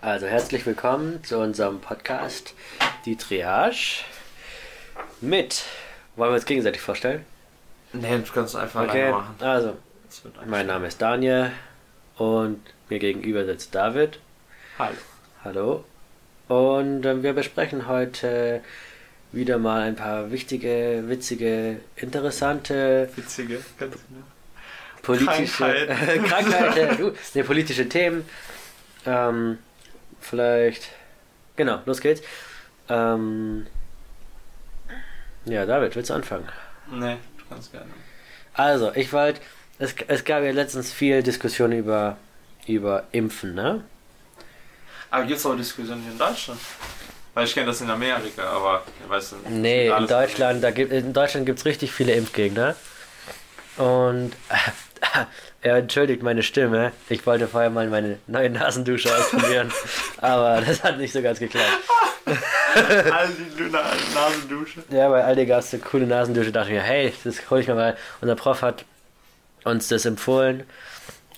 Also herzlich willkommen zu unserem Podcast Die Triage mit. Wollen wir uns gegenseitig vorstellen? Nee, du kannst es einfach Okay, machen. also mein Name ist Daniel und mir gegenüber sitzt David. Hallo. Hallo. Und ähm, wir besprechen heute wieder mal ein paar wichtige, witzige, interessante Witzige, ganz genau. politische Krankheiten. Krankheiten, nee, politische Themen. Ähm, vielleicht. Genau, los geht's. Ähm, ja, David, willst du anfangen? Nee, du kannst gerne. Also, ich wollte. Es, es gab ja letztens viel Diskussion über, über Impfen, ne? Aber gibt es auch Diskussionen in Deutschland? Weil ich kenne das in Amerika, aber ich weiß nicht. Nee, in Deutschland, da gibt, in Deutschland gibt es richtig viele Impfgegner. Und er entschuldigt meine Stimme. Ich wollte vorher mal meine neue Nasendusche ausprobieren, aber das hat nicht so ganz geklappt. Lüne, Nasendusche. Ja, bei Aldi gab es eine coole Nasendusche. dachte ich mir, hey, das hole ich mir mal. Unser Prof hat uns das empfohlen.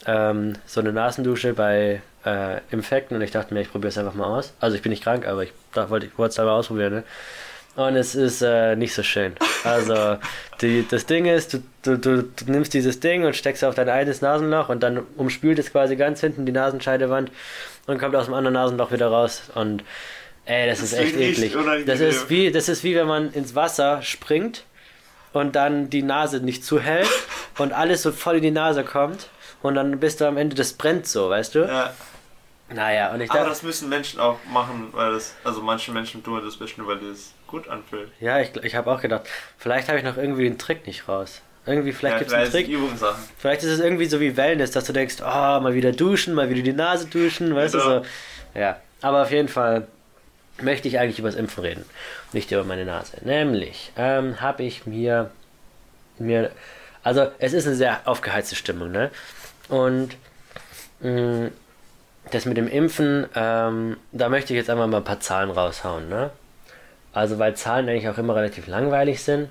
Ähm, so eine Nasendusche bei äh, Infekten und ich dachte mir, ich probiere es einfach mal aus. Also ich bin nicht krank, aber ich wollte es einmal ausprobieren. Ne? Und es ist äh, nicht so schön. Also die, das Ding ist, du, du, du, du nimmst dieses Ding und steckst auf dein eines Nasenloch und dann umspült es quasi ganz hinten die Nasenscheidewand und kommt aus dem anderen Nasenloch wieder raus und ey, das, Das ist echt eklig. Das ist wie das ist wie wenn man ins Wasser springt und dann die Nase nicht zuhält und alles so voll in die Nase kommt und dann bist du am Ende, das brennt so, weißt du? Ja, Naja, und ich aber dachte, das müssen Menschen auch machen, weil das, also manche Menschen tun das bestimmt, weil das gut anfühlt. ja, ich, ich habe auch gedacht, vielleicht habe ich noch irgendwie den Trick nicht raus. Irgendwie, vielleicht ja, gibt es einen Trick. Übungssachen. Vielleicht ist es irgendwie so wie Wellness, dass du denkst, oh, mal wieder duschen, mal wieder die Nase duschen, weißt Genau. du so. Ja, aber auf jeden Fall möchte ich eigentlich über das Impfen reden, nicht über meine Nase. Nämlich ähm, habe ich mir, mir, also es ist eine sehr aufgeheizte Stimmung, ne? Und mh, das mit dem Impfen, ähm, da möchte ich jetzt einfach mal ein paar Zahlen raushauen, ne? Also weil Zahlen eigentlich auch immer relativ langweilig sind.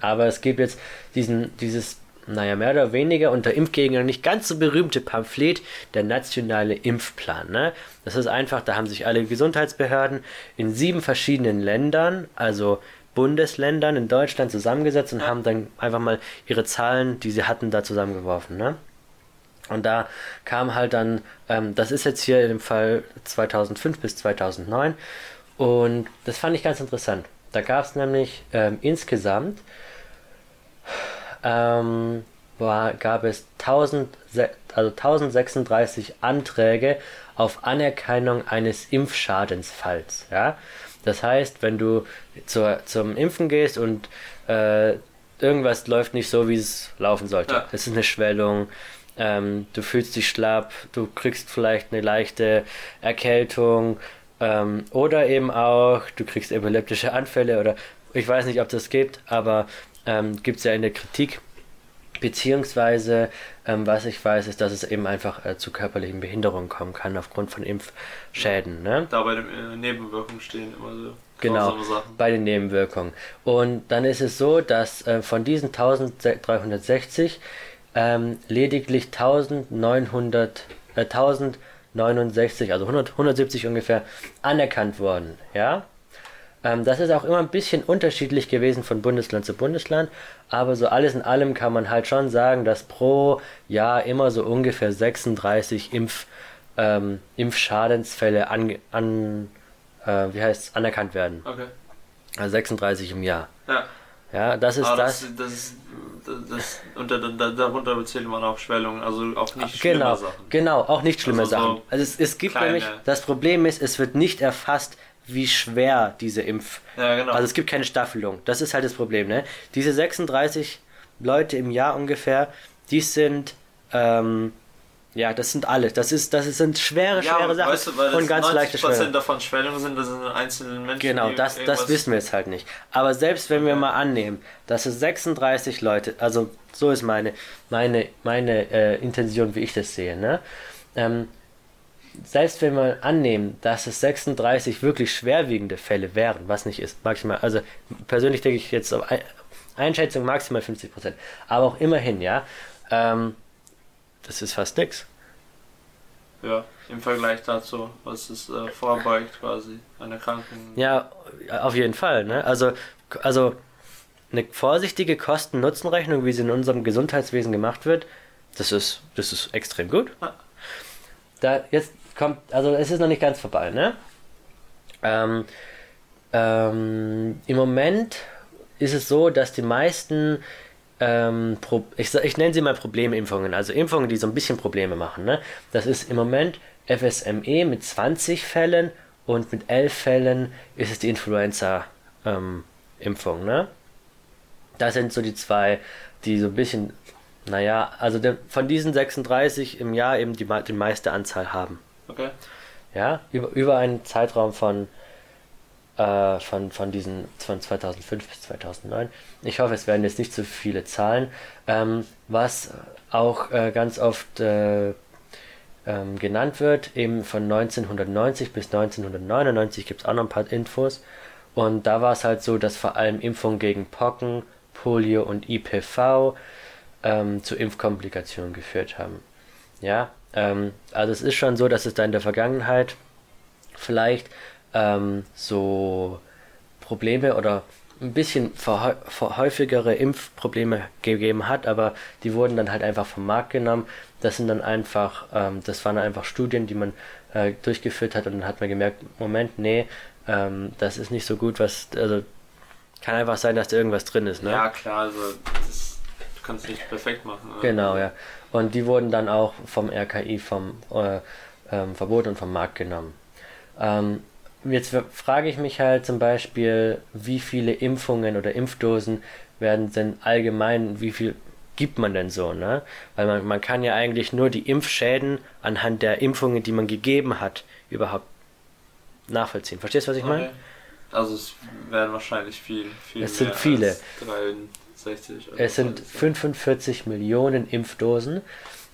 Aber es gibt jetzt diesen, dieses, naja, mehr oder weniger unter Impfgegnern nicht ganz so berühmte Pamphlet, der nationale Impfplan. Ne? Das ist einfach, da haben sich alle Gesundheitsbehörden in sieben verschiedenen Ländern, also Bundesländern in Deutschland zusammengesetzt und haben dann einfach mal ihre Zahlen, die sie hatten, da zusammengeworfen. Ne? Und da kam halt dann, ähm, das ist jetzt hier in dem Fall 2005 bis 2009 und das fand ich ganz interessant. Da gab es nämlich ähm, insgesamt ähm, war, gab es 1000, se- also 1036 Anträge auf Anerkennung eines Impfschadensfalls. Ja? Das heißt, wenn du zur, zum Impfen gehst und äh, irgendwas läuft nicht so, wie es laufen sollte. Ja. Es ist eine Schwellung, ähm, du fühlst dich schlapp, du kriegst vielleicht eine leichte Erkältung ähm, oder eben auch, du kriegst epileptische Anfälle oder ich weiß nicht, ob das gibt, aber ähm, gibt es ja in der Kritik. Beziehungsweise, ähm, was ich weiß, ist, dass es eben einfach äh, zu körperlichen Behinderungen kommen kann aufgrund von Impfschäden. Ne? Da bei den äh, Nebenwirkungen stehen immer so Genau, Sachen. bei den Nebenwirkungen. Und dann ist es so, dass äh, von diesen 1360 ähm, lediglich 1900, äh, 1069, also 100, 170 ungefähr, anerkannt wurden. Ja? Ähm, das ist auch immer ein bisschen unterschiedlich gewesen von Bundesland zu Bundesland, aber so alles in allem kann man halt schon sagen, dass pro Jahr immer so ungefähr 36 Impf, ähm, Impfschadensfälle an, an äh, wie heißt anerkannt werden. Okay. Also 36 im Jahr. Ja. Ja, das ist das. das, das, ist, das, das unter, da, darunter zählt man auch Schwellungen, also auch nicht schlimme Genau, Sachen. genau, auch nicht schlimme Also so Sachen. Also es, es gibt kleine- nämlich, das Problem ist, es wird nicht erfasst, wie schwer diese Impf. Ja, genau. Also es gibt keine Staffelung. Das ist halt das Problem, ne? Diese 36 Leute im Jahr ungefähr, die sind, ähm, ja, das sind alle. Das ist, das sind schwere, ja, schwere Sachen weißt du, weil und ganz leichte 90% Schwere. davon Schwellungen sind, das sind einzelne Menschen. Genau, das, das wissen wir jetzt halt nicht. Aber selbst wenn wir Okay. mal annehmen, dass es 36 Leute, also so ist meine, meine, meine äh, Intention, wie ich das sehe, ne? Ähm, selbst wenn wir annehmen, dass es 36 wirklich schwerwiegende Fälle wären, was nicht ist, maximal, also persönlich denke ich jetzt auf Ein- Einschätzung maximal 50 Prozent, aber auch immerhin, ja, ähm, das ist fast nix. Ja, im Vergleich dazu, was es äh, vorbeugt quasi an Erkrankungen. Ja, auf jeden Fall. Ne? Also, also eine vorsichtige Kosten-Nutzen-Rechnung, wie sie in unserem Gesundheitswesen gemacht wird, das ist, das ist extrem gut. Da jetzt kommt, also es ist noch nicht ganz vorbei, ne? Ähm, ähm, Im Moment ist es so, dass die meisten, ähm, Pro ich, ich nenne sie mal Problemimpfungen, also Impfungen, die so ein bisschen Probleme machen, ne? Das ist im Moment FSME mit 20 Fällen und mit 11 Fällen ist es die Influenza-Impfung, ne? Das sind so die zwei, die so ein bisschen, naja, also der, von diesen 36 im Jahr eben die, die meiste Anzahl haben. Okay. Ja, über, über einen Zeitraum von, äh, von, von diesen von 2005 bis 2009. Ich hoffe, es werden jetzt nicht zu viele Zahlen. Ähm, was auch äh, ganz oft äh, ähm, genannt wird, eben von 1990 bis 1999 gibt es auch noch ein paar Infos. Und da war es halt so, dass vor allem Impfungen gegen Pocken, Polio und IPV ähm, zu Impfkomplikationen geführt haben. Ja, ähm, also es ist schon so, dass es da in der Vergangenheit vielleicht ähm, so Probleme oder ein bisschen verhäufigere Impfprobleme gegeben hat, aber die wurden dann halt einfach vom Markt genommen. Das sind dann einfach, ähm, das waren einfach Studien, die man äh, durchgeführt hat und dann hat man gemerkt, Moment, nee, ähm, das ist nicht so gut, was, also kann einfach sein, dass da irgendwas drin ist, ne? Ja, klar, also das, du kannst es nicht perfekt machen. ne? Genau, ja. Und die wurden dann auch vom RKI vom äh, ähm, verboten und vom Markt genommen. Ähm, jetzt frage ich mich halt zum Beispiel, wie viele Impfungen oder Impfdosen werden denn allgemein, wie viel gibt man denn so, ne? Weil man, man kann ja eigentlich nur die Impfschäden anhand der Impfungen, die man gegeben hat, überhaupt nachvollziehen. Verstehst du, was ich meine? Okay. Also es werden wahrscheinlich viel, viel Es sind viele. als 63 oder Es sind 45 Millionen Impfdosen,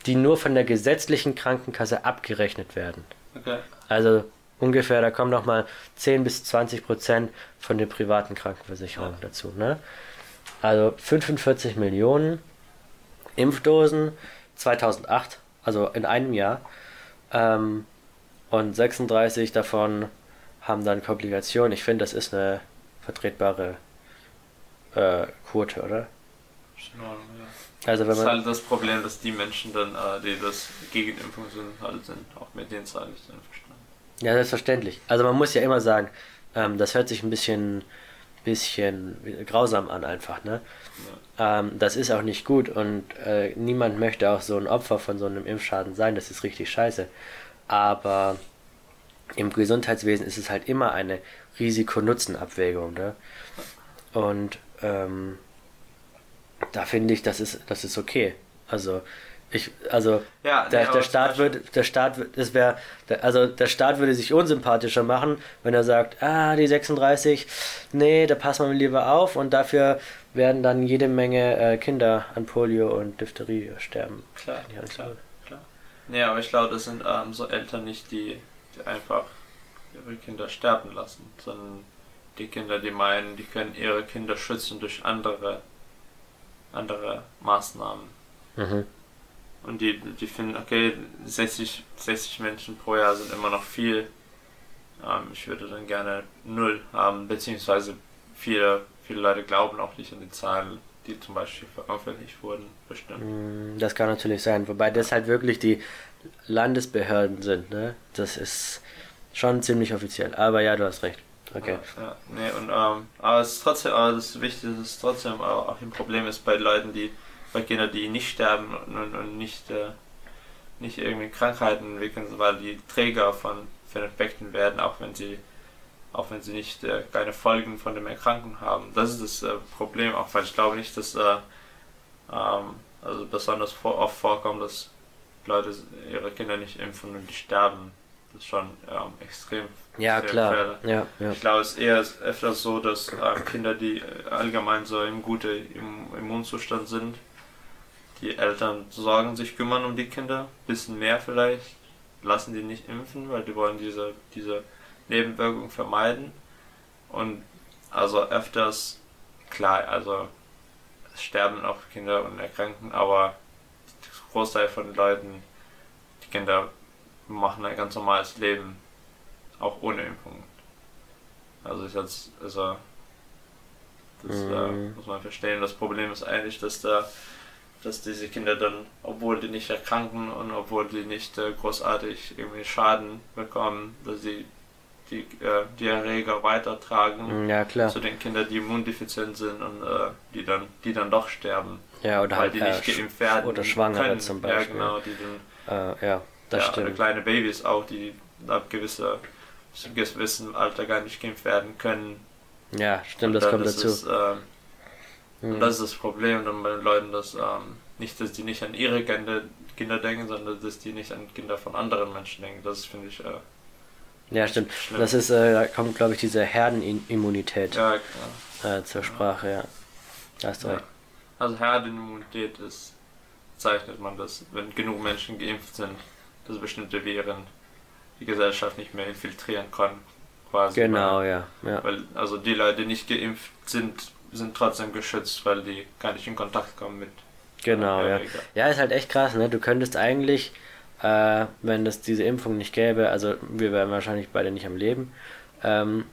die nur von der gesetzlichen Krankenkasse abgerechnet werden. Okay. Also ungefähr, da kommen nochmal 10 bis 20 Prozent von den privaten Krankenversicherungen dazu. Ne? Also 45 Millionen Impfdosen 2008, also in einem Jahr. Ähm, und 36 davon haben dann Komplikationen. Ich finde, das ist eine vertretbare äh, Quote, oder? Ist in Ordnung, ja. Also wenn Das ist man halt das Problem, dass die Menschen dann, äh, die das gegen Impfung sind, halt sind. Auch mit den Zahlen nicht einverstanden. Ja, selbstverständlich. Also man muss ja immer sagen, ähm, das hört sich ein bisschen, bisschen grausam an einfach, ne? Ähm, das ist auch nicht gut und äh, niemand möchte auch so ein Opfer von so einem Impfschaden sein, das ist richtig scheiße. Aber im Gesundheitswesen ist es halt immer eine Risiko-Nutzen-Abwägung, ne? Und ähm, da finde ich, das ist, das ist okay. Also ich, also Ja, nee, der, aber der Staat würde, der Staat, wird- das wäre, also der Staat würde sich unsympathischer machen, wenn er sagt, ah, die 36, nee, da passen wir lieber auf und dafür werden dann jede Menge äh, Kinder an Polio und Diphtherie sterben. Klar, Ja, klar, klar. Nee, aber ich glaube, das sind ähm, so Eltern nicht, die, die einfach ihre Kinder sterben lassen, sondern die Kinder, die meinen, die können ihre Kinder schützen durch andere, andere Maßnahmen. Mhm. Und die, die finden, okay, 60, 60 Menschen pro Jahr sind immer noch viel. Ähm, ich würde dann gerne null haben, beziehungsweise viele, viele Leute glauben auch nicht an die Zahlen, die zum Beispiel veröffentlicht wurden, bestimmt. Mm, Das kann natürlich sein, wobei das halt wirklich die Landesbehörden sind, ne? Das ist schon ziemlich offiziell. Aber ja, du hast recht. Okay. Ja, ja, nee, und, ähm, aber es ist trotzdem, aber das Wichtige ist trotzdem auch, auch ein Problem ist bei Leuten, die, bei Kindern, die nicht sterben und, und, nicht, äh, nicht irgendwie Krankheiten entwickeln, weil die Träger von, von Infekten werden, auch wenn sie, auch wenn sie nicht äh, keine Folgen von dem Erkranken haben. Das ist das äh, Problem, auch weil ich glaube nicht, dass äh, ähm, also besonders vor, oft vorkommt, dass Leute ihre Kinder nicht impfen und die sterben. Das ist schon ähm, extrem. Ja, klar. Ja, ja. Ich glaube, es ist eher öfters so, dass äh, Kinder, die allgemein so im guten im Immunzustand sind, die Eltern sorgen sich, kümmern um die Kinder, bisschen mehr vielleicht, lassen die nicht impfen, weil die wollen diese, diese Nebenwirkung vermeiden. Und also öfters, klar, also es sterben auch Kinder und erkranken, aber der Großteil von den Leuten, die Kinder machen ein ganz normales Leben, auch ohne Impfung. Also ich als, also das äh, Mhm. muss man verstehen. Das Problem ist eigentlich, dass da dass diese Kinder dann, obwohl die nicht erkranken und obwohl die nicht äh, großartig irgendwie Schaden bekommen, dass sie die, äh, die Erreger weitertragen Ja, klar. zu den Kindern, die immundefizient sind und äh, die dann die dann doch sterben, Ja, oder weil halt die äh, nicht geimpft werden oder Schwangere können. zum Ja, Beispiel. genau, die dann Äh, ja, das ja, oder stimmt. kleine Babys auch, die ab gewisser gewissen Alter gar nicht geimpft werden können. Ja, stimmt, das kommt ist dazu. Ähm, Mhm. Und das ist das Problem dann bei den Leuten, dass ähm, nicht, dass die nicht an ihre Kinder, Kinder denken, sondern dass die nicht an Kinder von anderen Menschen denken. Das finde ich äh, Ja, stimmt. schlimm. Das ist, äh, da kommt, glaube ich, diese Herdenimmunität ja, äh, zur Sprache, ja. Da hast du Ja. recht. Also Herdenimmunität ist, zeichnet man das, wenn genug Menschen geimpft sind, dass bestimmte Viren die Gesellschaft nicht mehr infiltrieren können. Quasi. Genau, Weil, ja. ja. weil also die Leute, die nicht geimpft sind, sind trotzdem geschützt, weil die gar nicht in Kontakt kommen mit Genau, ja. Erreger. Ja, ist halt echt krass, ne? Du könntest eigentlich, äh, wenn es diese Impfung nicht gäbe, also wir wären wahrscheinlich beide nicht am Leben. Ähm,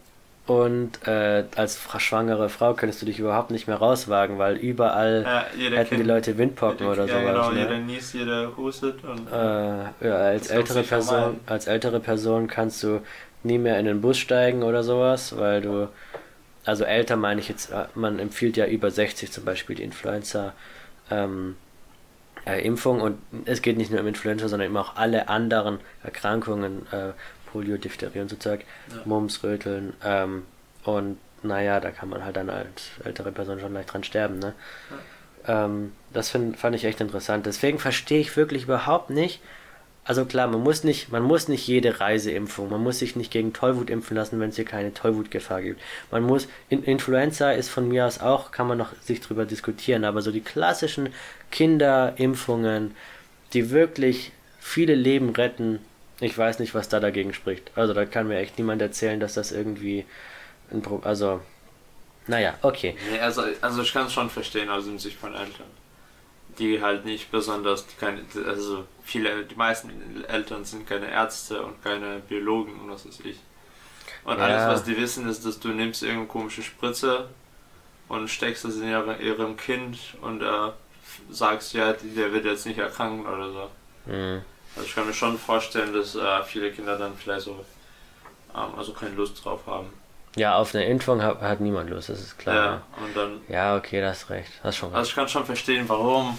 und äh, als schwangere Frau könntest du dich überhaupt nicht mehr rauswagen, weil überall Ja, hätten die kennt- Leute Windpocken oder ja, sowas. Genau, ne? jeder niest, jeder hustet und Äh, ja, als ältere Person, als ältere Person kannst du nie mehr in den Bus steigen oder sowas, weil du, also älter meine ich jetzt, äh, man empfiehlt ja über 60 zum Beispiel die Influenza ähm, äh, Impfung und es geht nicht nur um Influenza, sondern eben auch alle anderen Erkrankungen, äh, Polio, Diphtherie und so Zeug, Ja. Mumps, Röteln ähm, und naja, da kann man halt dann als ältere Person schon leicht dran sterben, ne? Ähm, das find, fand ich echt interessant. Deswegen verstehe ich wirklich überhaupt nicht. Also klar, man muss nicht, man muss nicht jede Reiseimpfung, man muss sich nicht gegen Tollwut impfen lassen, wenn es hier keine Tollwutgefahr gibt. Man muss, in, Influenza ist von mir aus auch, kann man noch sich drüber diskutieren, aber so die klassischen Kinderimpfungen, die wirklich viele Leben retten, ich weiß nicht, was da dagegen spricht. Also da kann mir echt niemand erzählen, dass das irgendwie ein Pro also naja, okay. Nee, also, also ich kann es schon verstehen aus dem Sicht von Eltern. Die halt nicht besonders, keine, also viele, die meisten Eltern sind keine Ärzte und keine Biologen und was weiß ich. Und Ja. alles, was die wissen, ist, dass du nimmst irgendeine komische Spritze und steckst das in ihre, ihrem Kind und äh, sagst, ja, der wird jetzt nicht erkranken oder so. Mhm. Also ich kann mir schon vorstellen, dass äh, viele Kinder dann vielleicht so ähm, also keine Lust drauf haben. Ja, auf eine Impfung hat, hat niemand Lust, das ist klar. Ja, und dann Ja, okay, das hast recht. Hast schon recht. Also ich kann schon verstehen, warum,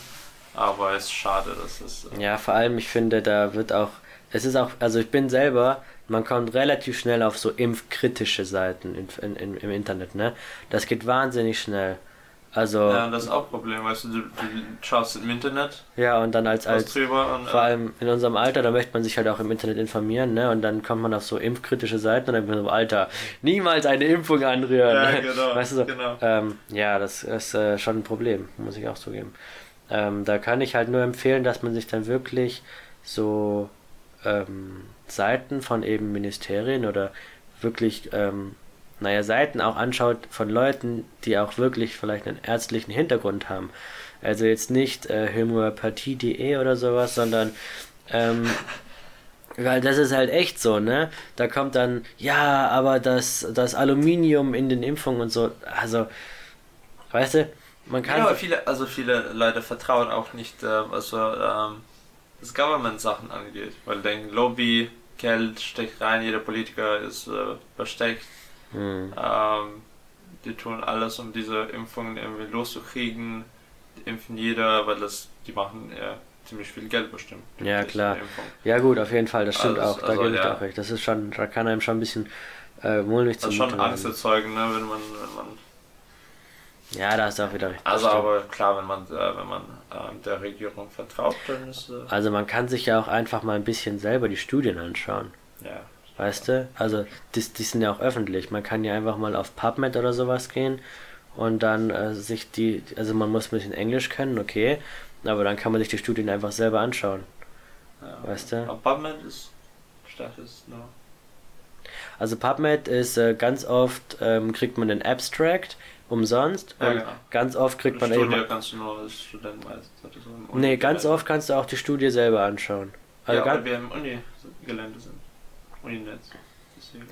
aber es ist schade, dass es. äh, Ja, vor allem, ich finde, da wird auch, es ist auch, also ich bin selber, man kommt relativ schnell auf so impfkritische Seiten in, in, in, im Internet, ne? Das geht wahnsinnig schnell. Also, Ja, ja, das ist auch ein Problem, weißt du, du, schaust im Internet und dann als, als, drüber und vor äh, allem in unserem Alter, da möchte man sich halt auch im Internet informieren, ne? Und dann kommt man auf so impfkritische Seiten und dann wird man so, Alter, niemals eine Impfung anrühren. Ja, ne? genau, Weißt du so? genau. Ähm, ja, das ist äh, schon ein Problem, muss ich auch zugeben. Ähm, da kann ich halt nur empfehlen, dass man sich dann wirklich so ähm, Seiten von eben Ministerien oder wirklich, ähm, naja, Seiten auch anschaut von Leuten, die auch wirklich vielleicht einen ärztlichen Hintergrund haben. Also jetzt nicht äh, homöopathie.de oder sowas, sondern ähm, weil das ist halt echt so, ne? Da kommt dann, ja, aber das, das Aluminium in den Impfungen und so, also, weißt du, man kann. ja, aber viele, also viele Leute vertrauen auch nicht, äh, was so ähm, das Government-Sachen angeht, weil denken, Lobby, Geld steckt rein, jeder Politiker ist äh, versteckt. Hm. Ähm, die tun alles, um diese Impfungen irgendwie loszukriegen. Die impfen jeder, weil das, die machen ja ziemlich viel Geld bestimmt. Ja, klar. Ja, gut, auf jeden Fall, das stimmt Also, auch, da also, gebe ich ja. auch recht. Das ist schon, da kann einem schon ein bisschen äh, mulmig Das ist schon werden. Angst erzeugen, ne, wenn man, wenn man Ja, da hast du auch wieder recht. Also aber klar, wenn man äh, wenn man ähm, der Regierung vertraut, dann ist äh, Also man kann sich ja auch einfach mal ein bisschen selber die Studien anschauen. ja. Weißt du? Also, die, die sind ja auch öffentlich. Man kann ja einfach mal auf PubMed oder sowas gehen und dann äh, sich die, also man muss ein bisschen Englisch können, okay, aber dann kann man sich die Studien einfach selber anschauen. ja. Weißt du? Aber PubMed ist statt ist nur. Also PubMed ist äh, ganz oft, ähm, kriegt man den Abstract umsonst Ja, und genau. ganz oft kriegt man Studie eben. kannst du nur als Student meistens. so Nee, ganz oft kannst du auch die Studie selber anschauen. Also ja, weil wir im Uni-Gelände sind. Uninetz. Deswegen.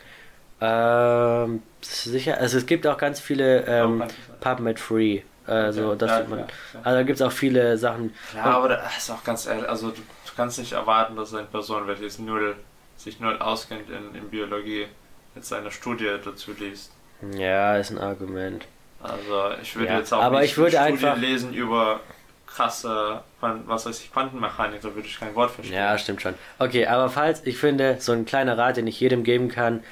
ähm, sicher, also es gibt auch ganz viele ähm. PubMed Free. Also, Ja, dass ja, man, klar. also da gibt es auch viele Sachen. Ja, aber da ist auch ganz ehrlich, also du, du kannst nicht erwarten, dass eine Person, welche null, sich null auskennt in, in Biologie, jetzt eine Studie dazu liest. Ja, ist ein Argument. Also ich würde Ja, jetzt auch aber nicht ich würde eine Studie einfach- lesen über krasse, was weiß ich, Quantenmechanik, da würde ich kein Wort verstehen. Ja, stimmt schon. Okay, aber falls, ich finde, so ein kleiner Rat, den ich jedem geben kann,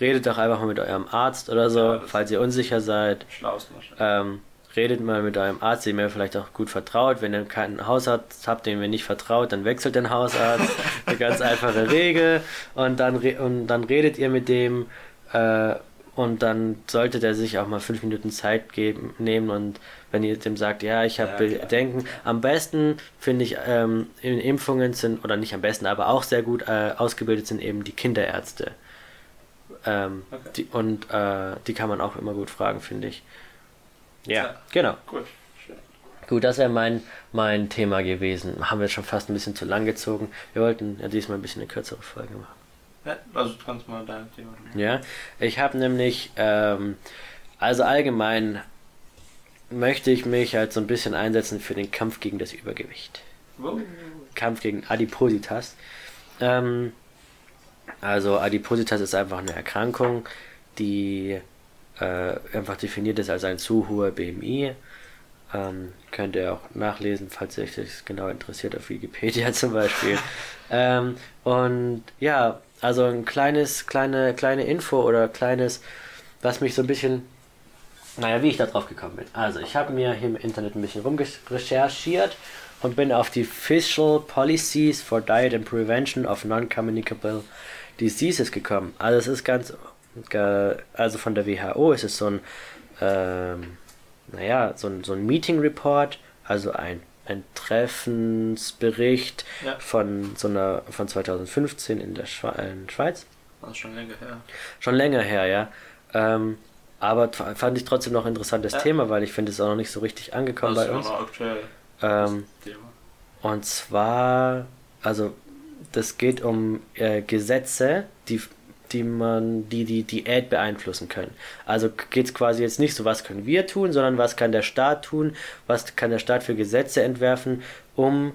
redet doch einfach mal mit eurem Arzt oder so, Ja, falls ihr unsicher seid. Wahrscheinlich. Ähm, redet mal mit eurem Arzt, dem ihr vielleicht auch gut vertraut. Wenn ihr keinen Hausarzt habt, dem ihr nicht vertraut, dann wechselt den Hausarzt. Eine ganz einfache Regel. Und dann, re und dann redet ihr mit dem äh, und dann sollte der sich auch mal fünf Minuten Zeit geben, nehmen und wenn ihr dem sagt, ja, ich habe Ja, klar. Bedenken, am besten finde ich, ähm, in Impfungen sind, oder nicht am besten, aber auch sehr gut äh, ausgebildet sind eben die Kinderärzte. Ähm, Okay. die, und äh, die kann man auch immer gut fragen, finde ich. Ja, Ja. genau. Gut, schön. Gut, das wäre mein, mein Thema gewesen. Haben wir schon fast ein bisschen zu lang gezogen. Wir wollten ja diesmal ein bisschen eine kürzere Folge machen. Ja, also du kannst mal dein Thema. Ja, ich habe nämlich, ähm, also allgemein möchte ich mich halt so ein bisschen einsetzen für den Kampf gegen das Übergewicht. Wow. Kampf gegen Adipositas. Ähm, also Adipositas ist einfach eine Erkrankung, die äh, einfach definiert ist als ein zu hoher BMI. Ähm, könnt ihr auch nachlesen, falls euch das genau interessiert, auf Wikipedia zum Beispiel. ähm, und ja, also ein kleines, kleine, kleine Info oder kleines, was mich so ein bisschen, naja, wie ich da drauf gekommen bin. Also ich habe mir hier im Internet ein bisschen rumrecherchiert und bin auf die Official Policies for Diet and Prevention of Non-Communicable Diseases gekommen. Also es ist ganz, also von der WHO ist es so ein, ähm, naja, so ein, so ein Meeting Report, also ein, ein Treffensbericht Ja. von so einer, von 2015 in der Schwe in Schweiz. Ist schon länger her. Schon länger her, ja. Ähm, aber fand ich trotzdem noch ein interessantes Ja. Thema, weil ich finde es auch noch nicht so richtig angekommen das bei uns. noch aktuell. Ähm, Thema. und zwar, also das geht um äh, Gesetze, die, die man, die die Diät beeinflussen können. Also geht es quasi jetzt nicht so, was können wir tun, sondern was kann der Staat tun, was kann der Staat für Gesetze entwerfen, um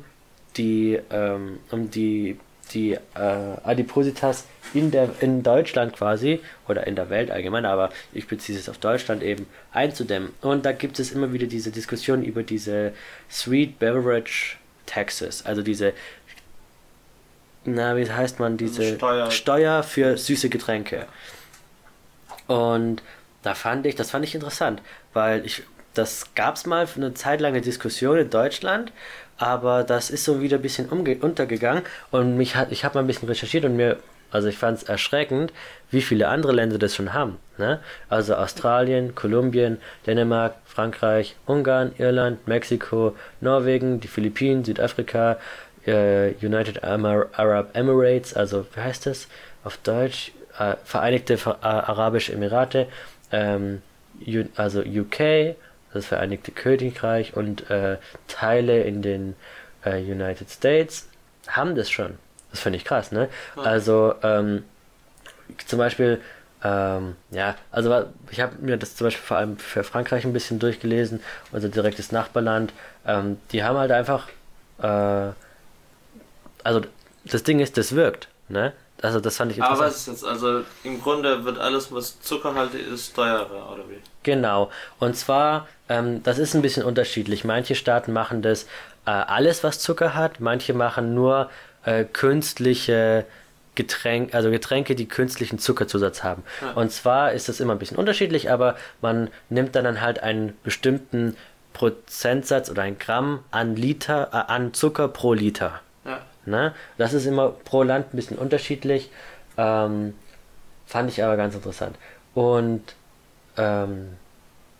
die, ähm, um die, die äh, Adipositas in der in Deutschland quasi oder in der Welt allgemein, aber ich beziehe es auf Deutschland eben einzudämmen. Und da gibt es immer wieder diese Diskussion über diese Sweet Beverage Taxes, also diese na, wie heißt man, diese Steuer. Steuer für süße Getränke. Und da fand ich, das fand ich interessant, weil ich, das gab es mal für eine Zeit lang eine Diskussion in Deutschland, aber das ist so wieder ein bisschen umge untergegangen und mich hat, ich habe mal ein bisschen recherchiert und mir, also ich fand es erschreckend, wie viele andere Länder das schon haben. Ne? Also Australien, Kolumbien, Dänemark, Frankreich, Ungarn, Irland, Mexiko, Norwegen, die Philippinen, Südafrika, äh, United Arab Emirates, also wie heißt das auf Deutsch? Äh, Vereinigte Ver Arabische Emirate, ähm, also UK, das Vereinigte Königreich und äh, Teile in den äh, United States haben das schon. Das finde ich krass, ne? Also ähm, zum Beispiel, ähm, ja, also ich habe mir das zum Beispiel vor allem für Frankreich ein bisschen durchgelesen, unser direktes Nachbarland. Ähm, die haben halt einfach, äh, also das Ding ist, das wirkt, ne? Also das fand ich Aber interessant. was ist jetzt? Also im Grunde wird alles, was zuckerhaltig ist, teurer, oder wie? Genau. Und zwar, ähm, das ist ein bisschen unterschiedlich. Manche Staaten machen das äh, alles, was Zucker hat. Manche machen nur äh, künstliche Getränke, also Getränke, die künstlichen Zuckerzusatz haben. Ja. Und zwar ist das immer ein bisschen unterschiedlich, aber man nimmt dann, dann halt einen bestimmten Prozentsatz oder ein Gramm an Liter, äh, an Zucker pro Liter. Ne? Das ist immer pro Land ein bisschen unterschiedlich. Ähm, fand ich aber ganz interessant. Und ähm,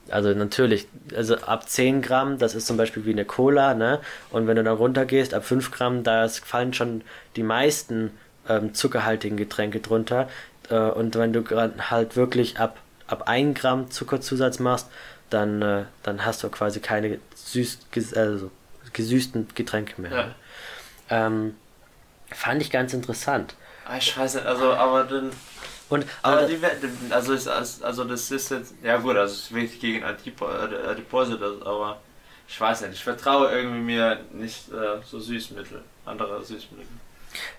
also natürlich, also ab 10 Gramm, das ist zum Beispiel wie eine Cola, ne? Und wenn du dann runtergehst, ab 5 Gramm, da fallen schon die meisten ähm, zuckerhaltigen Getränke drunter. Äh, und wenn du halt wirklich ab, ab 1 Gramm Zuckerzusatz machst, dann, äh, dann hast du quasi keine süß, also gesüßten Getränke mehr. Ja. Ähm, Fand ich ganz interessant. Ah, ich weiß nicht, also, aber dann. Und, Aber aber, die, also, ist, also das ist jetzt, ja gut, also es ist wirklich gegen Adipo, äh, Adipose, das, aber ich weiß nicht, ich vertraue irgendwie mir nicht äh, so Süßmittel, andere Süßmittel.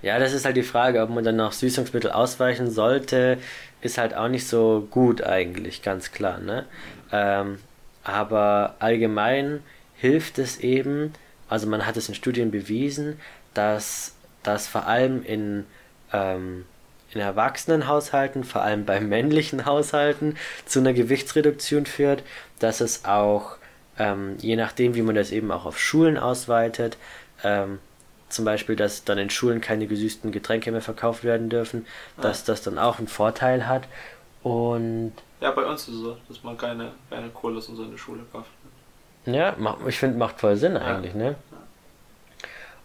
ja, das ist halt die Frage, ob man dann noch Süßungsmittel ausweichen sollte, ist halt auch nicht so gut eigentlich, ganz klar, ne? Ähm, aber allgemein hilft es eben, also man hat es in Studien bewiesen, dass das vor allem in, ähm, in Erwachsenenhaushalten, vor allem bei männlichen Haushalten, zu einer Gewichtsreduktion führt, dass es auch, ähm, je nachdem, wie man das eben auch auf Schulen ausweitet, ähm, zum Beispiel, dass dann in Schulen keine gesüßten Getränke mehr verkauft werden dürfen, dass das dann auch einen Vorteil hat. Und Ja, bei uns ist es so, dass man keine, keine Colas in so eine Schule kauft. Ja, ich finde, macht voll Sinn eigentlich, ne?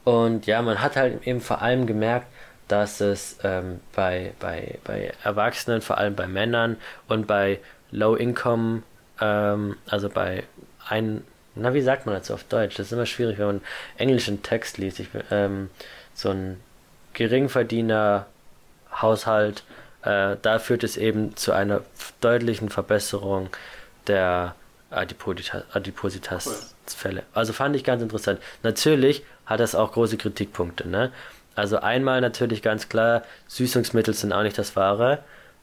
Und ja, man hat halt eben vor allem gemerkt, dass es ähm, bei, bei, bei Erwachsenen, vor allem bei Männern und bei Low Income, ähm, also bei ein, na wie sagt man das auf Deutsch? Das ist immer schwierig, wenn man englischen Text liest. Ich, ähm, so ein Geringverdiener Haushalt, äh, da führt es eben zu einer deutlichen Verbesserung der Adiposita- Adipositas-Fälle. Also fand ich ganz interessant. Natürlich hat das auch große Kritikpunkte. Ne? Also einmal natürlich ganz klar, Süßungsmittel sind auch nicht das Wahre.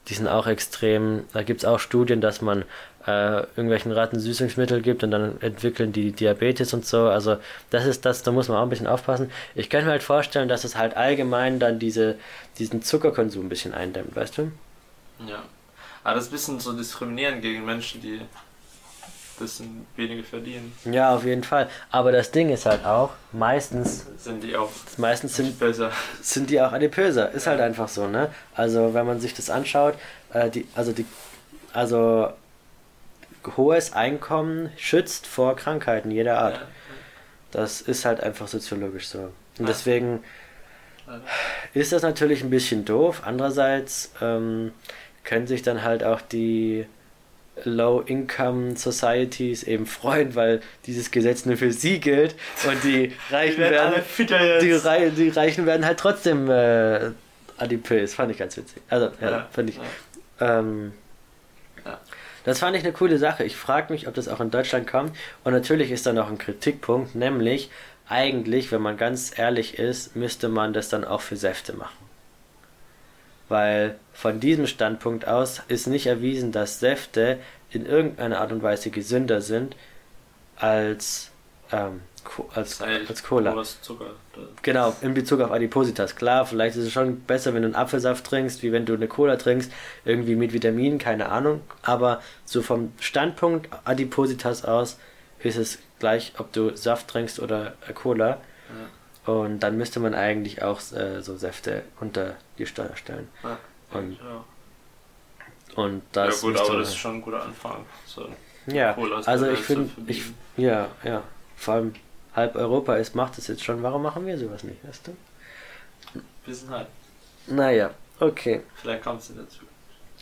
Die sind auch extrem, da gibt es auch Studien, dass man äh, irgendwelchen Ratten Süßungsmittel gibt und dann entwickeln die Diabetes und so. Also das ist das, da muss man auch ein bisschen aufpassen. Ich könnte mir halt vorstellen, dass es halt allgemein dann diese, diesen Zuckerkonsum ein bisschen eindämmt, weißt du? Ja. Aber das ist ein bisschen so diskriminierend gegen Menschen, die bisschen weniger verdienen. Ja, auf jeden Fall. Aber das Ding ist halt auch, meistens, Sind die auch meistens sind, besser. sind die auch adipöser. Ist halt einfach so, ne? Also wenn man sich das anschaut, äh, die, also die, also hohes Einkommen schützt vor Krankheiten jeder Art. Ja. Das ist halt einfach soziologisch so. Und Ja. deswegen Ja. ist das natürlich ein bisschen doof. Andererseits ähm, können sich dann halt auch die Low-Income Societies eben freuen, weil dieses Gesetz nur für sie gilt und die Reichen werden, fitter die, Rei die Reichen werden halt trotzdem äh, adipös. Fand ich ganz witzig. Also, ja, Ja, fand ich. ja. Ähm, Ja. Das fand ich eine coole Sache. Ich frage mich, ob das auch in Deutschland kommt. Und natürlich ist da noch ein Kritikpunkt, nämlich eigentlich, wenn man ganz ehrlich ist, müsste man das dann auch für Säfte machen. Weil von diesem Standpunkt aus ist nicht erwiesen, dass Säfte in irgendeiner Art und Weise gesünder sind als, ähm, als, als Cola. Genau, in Bezug auf Adipositas. Klar, vielleicht ist es schon besser, wenn du einen Apfelsaft trinkst, wie wenn du eine Cola trinkst, irgendwie mit Vitaminen, keine Ahnung. Aber so vom Standpunkt Adipositas aus ist es gleich, ob du Saft trinkst oder Cola. Und dann müsste man eigentlich auch äh, so Säfte unter die Steuer stellen. Ja. Und ja. Und ja das gut, müsste aber man- das ist schon ein guter Anfang. So. ja, also ich finde, ich, ja, ja, vor allem halb Europa ist, macht es jetzt schon. Warum machen wir sowas nicht, weißt du? Bisschen halt. Naja, okay. Vielleicht kommt es dazu.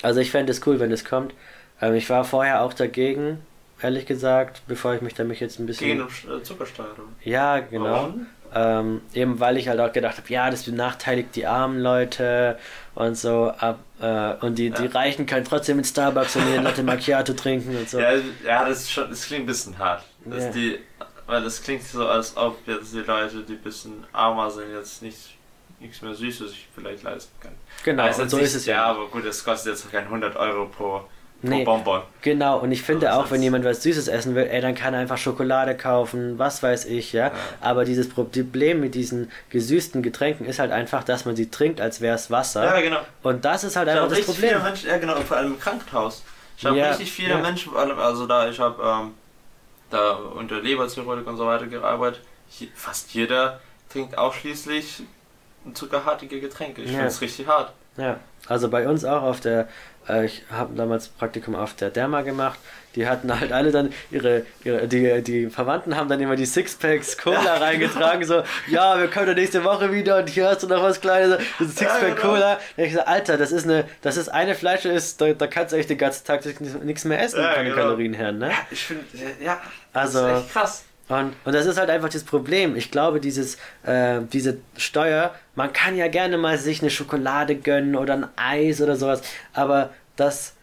Also ich fände es cool, wenn es kommt. Ähm, ich war vorher auch dagegen, ehrlich gesagt, bevor ich mich damit jetzt ein bisschen... Gegen äh, Zuckersteuer. oder? Ja, genau. Warum? Ähm, eben weil ich halt auch gedacht habe, ja, das benachteiligt die armen Leute und so. Ab, äh, und die, die Ja. Reichen können trotzdem in Starbucks und ihren Latte Macchiato trinken und so. Ja, ja, das ist schon, das klingt ein bisschen hart. Das Ja. die, weil das klingt so, als ob jetzt die Leute, die ein bisschen armer sind, jetzt nicht nichts mehr Süßes sich vielleicht leisten können. Genau, Also so nicht- ist es ja. ja. aber gut, das kostet jetzt kein 100 Euro pro, pro Nee. Bonbon. Genau, und ich finde Aber auch, wenn jemand was Süßes essen will, ey, dann kann er einfach Schokolade kaufen, was weiß ich, ja. Ja. Aber dieses Problem mit diesen gesüßten Getränken ist halt einfach, dass man sie trinkt, als wäre es Wasser. Ja, genau. Und das ist halt Ich einfach das Problem. viele Menschen, ja genau, vor allem im Krankenhaus. Ich habe Ja, richtig viele ja. Menschen, also da ich habe ähm, da unter Leberzirrhotik und so weiter gearbeitet, fast jeder trinkt ausschließlich zuckerhaltige Getränke. Ich Ja. finde es richtig hart. Ja, also bei uns auch auf der, ich habe damals Praktikum auf der Derma gemacht. Die hatten halt alle dann ihre, ihre die, die Verwandten haben dann immer die Sixpacks Cola Ja, reingetragen, so, ja, wir kommen dann nächste Woche wieder und hier hast du noch was Kleines, das ist ein Sixpack Ja, genau. Cola. Da ich gesagt, Alter, das ist eine, das ist eine Flasche ist, da, da kannst du echt den ganzen Tag nichts mehr essen Ja, den genau. Kalorien her, ne? Ja, ich finde, ja, Also- das ist echt krass. Und, und das ist halt einfach das Problem. Ich glaube, dieses, äh, diese Steuer, man kann ja gerne mal sich eine Schokolade gönnen oder ein Eis oder sowas, aber das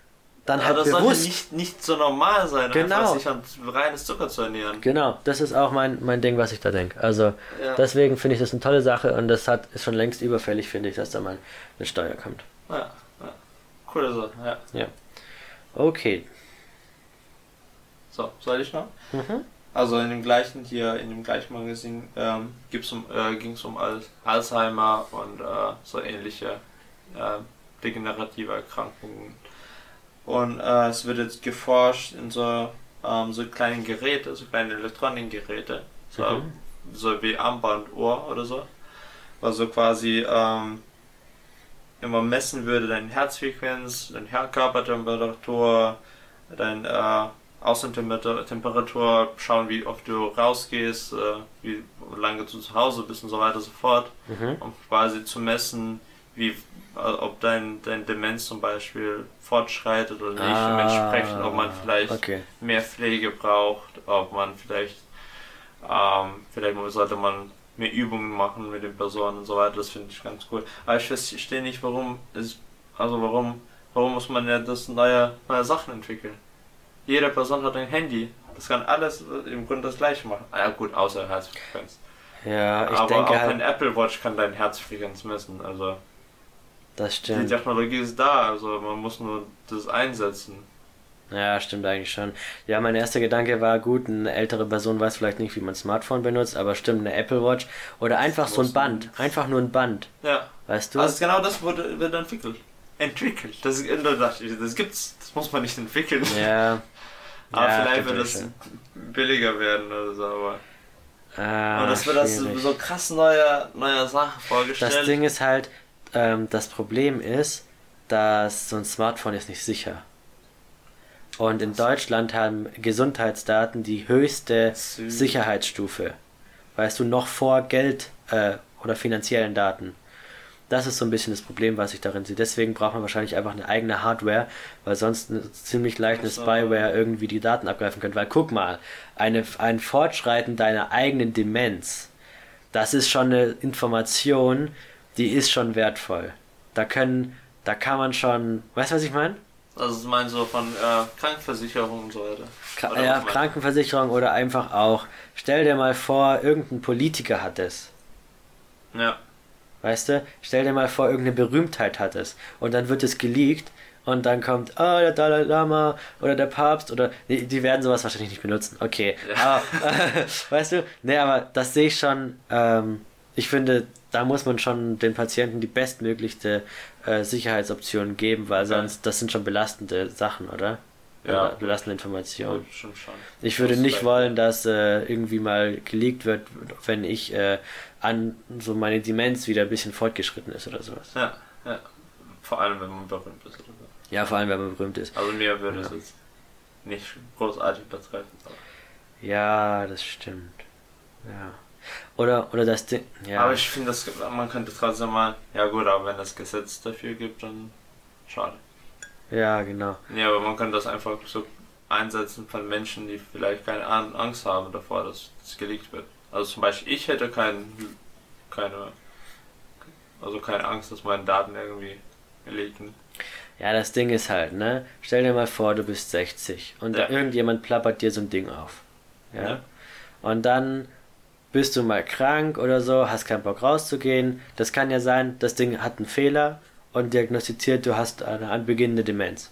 dann halt Aber das bewusst. sollte nicht, nicht so normal sein, Genau. einfach sich an reines Zucker zu ernähren. Genau, das ist auch mein, mein Ding, was ich da denke. Also Ja. deswegen finde ich das eine tolle Sache und das hat, ist schon längst überfällig, finde ich, dass da mal eine Steuer kommt. Ja, ja. Coole Sache, ja. Okay. So, soll ich noch? Mhm. Also in dem gleichen hier, in dem gleichen Magazin ähm, um, äh, ging es um Al Alzheimer und äh, so ähnliche äh, degenerative Erkrankungen. Und äh, es wird jetzt geforscht in so, ähm, so kleinen Geräte, so kleine Elektronikgeräte, so, Mhm. so wie Armbanduhr oder so. Also quasi ähm, immer messen würde deine Herzfrequenz, deine Her- Körpertemperatur, deine äh, Außentemperatur, schauen, wie oft du rausgehst, äh, wie lange du zu Hause bist und so weiter und so fort, Mhm. um quasi zu messen, wie, äh, ob dein, dein Demenz zum Beispiel fortschreitet oder nicht, Ah, dementsprechend, ob man vielleicht Okay. mehr Pflege braucht, ob man vielleicht, ähm, vielleicht sollte man mehr Übungen machen mit den Personen und so weiter, das finde ich ganz cool. Aber ich verstehe nicht, warum es, also warum, warum muss man ja das neue, neue Sachen entwickeln? Jede Person hat ein Handy, das kann alles im Grunde das gleiche machen. Ah ja gut, außer Herzfrequenz. Ja, ich Aber denke auch halt, ein Apple Watch kann deine Herzfrequenz messen, also das die stimmt. Technologie ist da, also man muss nur das einsetzen. Ja, stimmt eigentlich schon. Ja, mein erster Gedanke war, gut, eine ältere Person weiß vielleicht nicht, wie man ein Smartphone benutzt, aber stimmt, eine Apple Watch oder einfach so ein Band, einfach nur ein Band, Ja. weißt du? Also genau das wurde, wird entwickelt. Entwickelt. Das, ist- das, das gibt's. Das muss man nicht entwickeln. ja. Aber Ja, vielleicht wird schon. billiger werden oder so. Aber, Ah, aber das wird das so krass neue, neue Sache vorgestellt. Das Ding ist halt, ähm, das Problem ist, dass so ein Smartphone ist nicht sicher. Und in Deutschland haben Gesundheitsdaten die höchste Sicherheitsstufe. Weißt du, noch vor Geld äh, oder finanziellen Daten. Das ist so ein bisschen das Problem, was ich darin sehe. Deswegen braucht man wahrscheinlich einfach eine eigene Hardware, weil sonst ziemlich leicht eine. Spyware irgendwie die Daten abgreifen könnte. Weil guck mal, eine, ein Fortschreiten deiner eigenen Demenz, das ist schon eine Information, die ist schon wertvoll. Da können, da kann man schon, weißt du, was ich meine? Also ich meine so von äh, Krankenversicherung und so weiter. Kra Oder ja, Krankenversicherung oder einfach auch, stell dir mal vor, irgendein Politiker hat es. Ja. Weißt du, stell dir mal vor, irgendeine Berühmtheit hat es. Und dann wird es geleakt und dann kommt, ah, der Dalai Lama oder der Papst oder, die, die werden sowas wahrscheinlich nicht benutzen. Okay. Ja. Aber, weißt du, nee, aber das sehe ich schon, ähm, ich finde, da muss man schon den Patienten die bestmöglichste äh, Sicherheitsoption geben, weil Ja. sonst, das sind schon belastende Sachen, oder? Ja. Oder belastende Informationen. Gut, schon schon. Ich würde nicht wollen, dass äh, irgendwie mal geleakt wird, wenn ich äh, an so meine Demenz wieder ein bisschen fortgeschritten ist oder sowas. Ja, ja. Vor allem, wenn man berühmt ist oder so. Ja, vor allem, wenn man berühmt ist. Also mir würde es Ja. jetzt nicht großartig betreffen. Ja, das stimmt. Ja. Oder, oder das Ding. Ja. Aber ich finde, das man könnte trotzdem mal. Ja gut, aber wenn es Gesetz dafür gibt, dann schade. ja, genau. Nee, aber man könnte das einfach so einsetzen von Menschen, die vielleicht keine An- Angst haben davor, dass es geleakt wird. Also zum Beispiel, ich hätte kein, keine, also keine Angst, dass meine Daten irgendwie leaken. Ja, das Ding ist halt, ne? Stell dir mal vor, du bist 60 und Ja. irgendjemand plappert dir so ein Ding auf. Ja? Ja. Und dann bist du mal krank oder so, hast keinen Bock rauszugehen. Das kann ja sein, das Ding hat einen Fehler und diagnostiziert, du hast eine anbeginnende Demenz.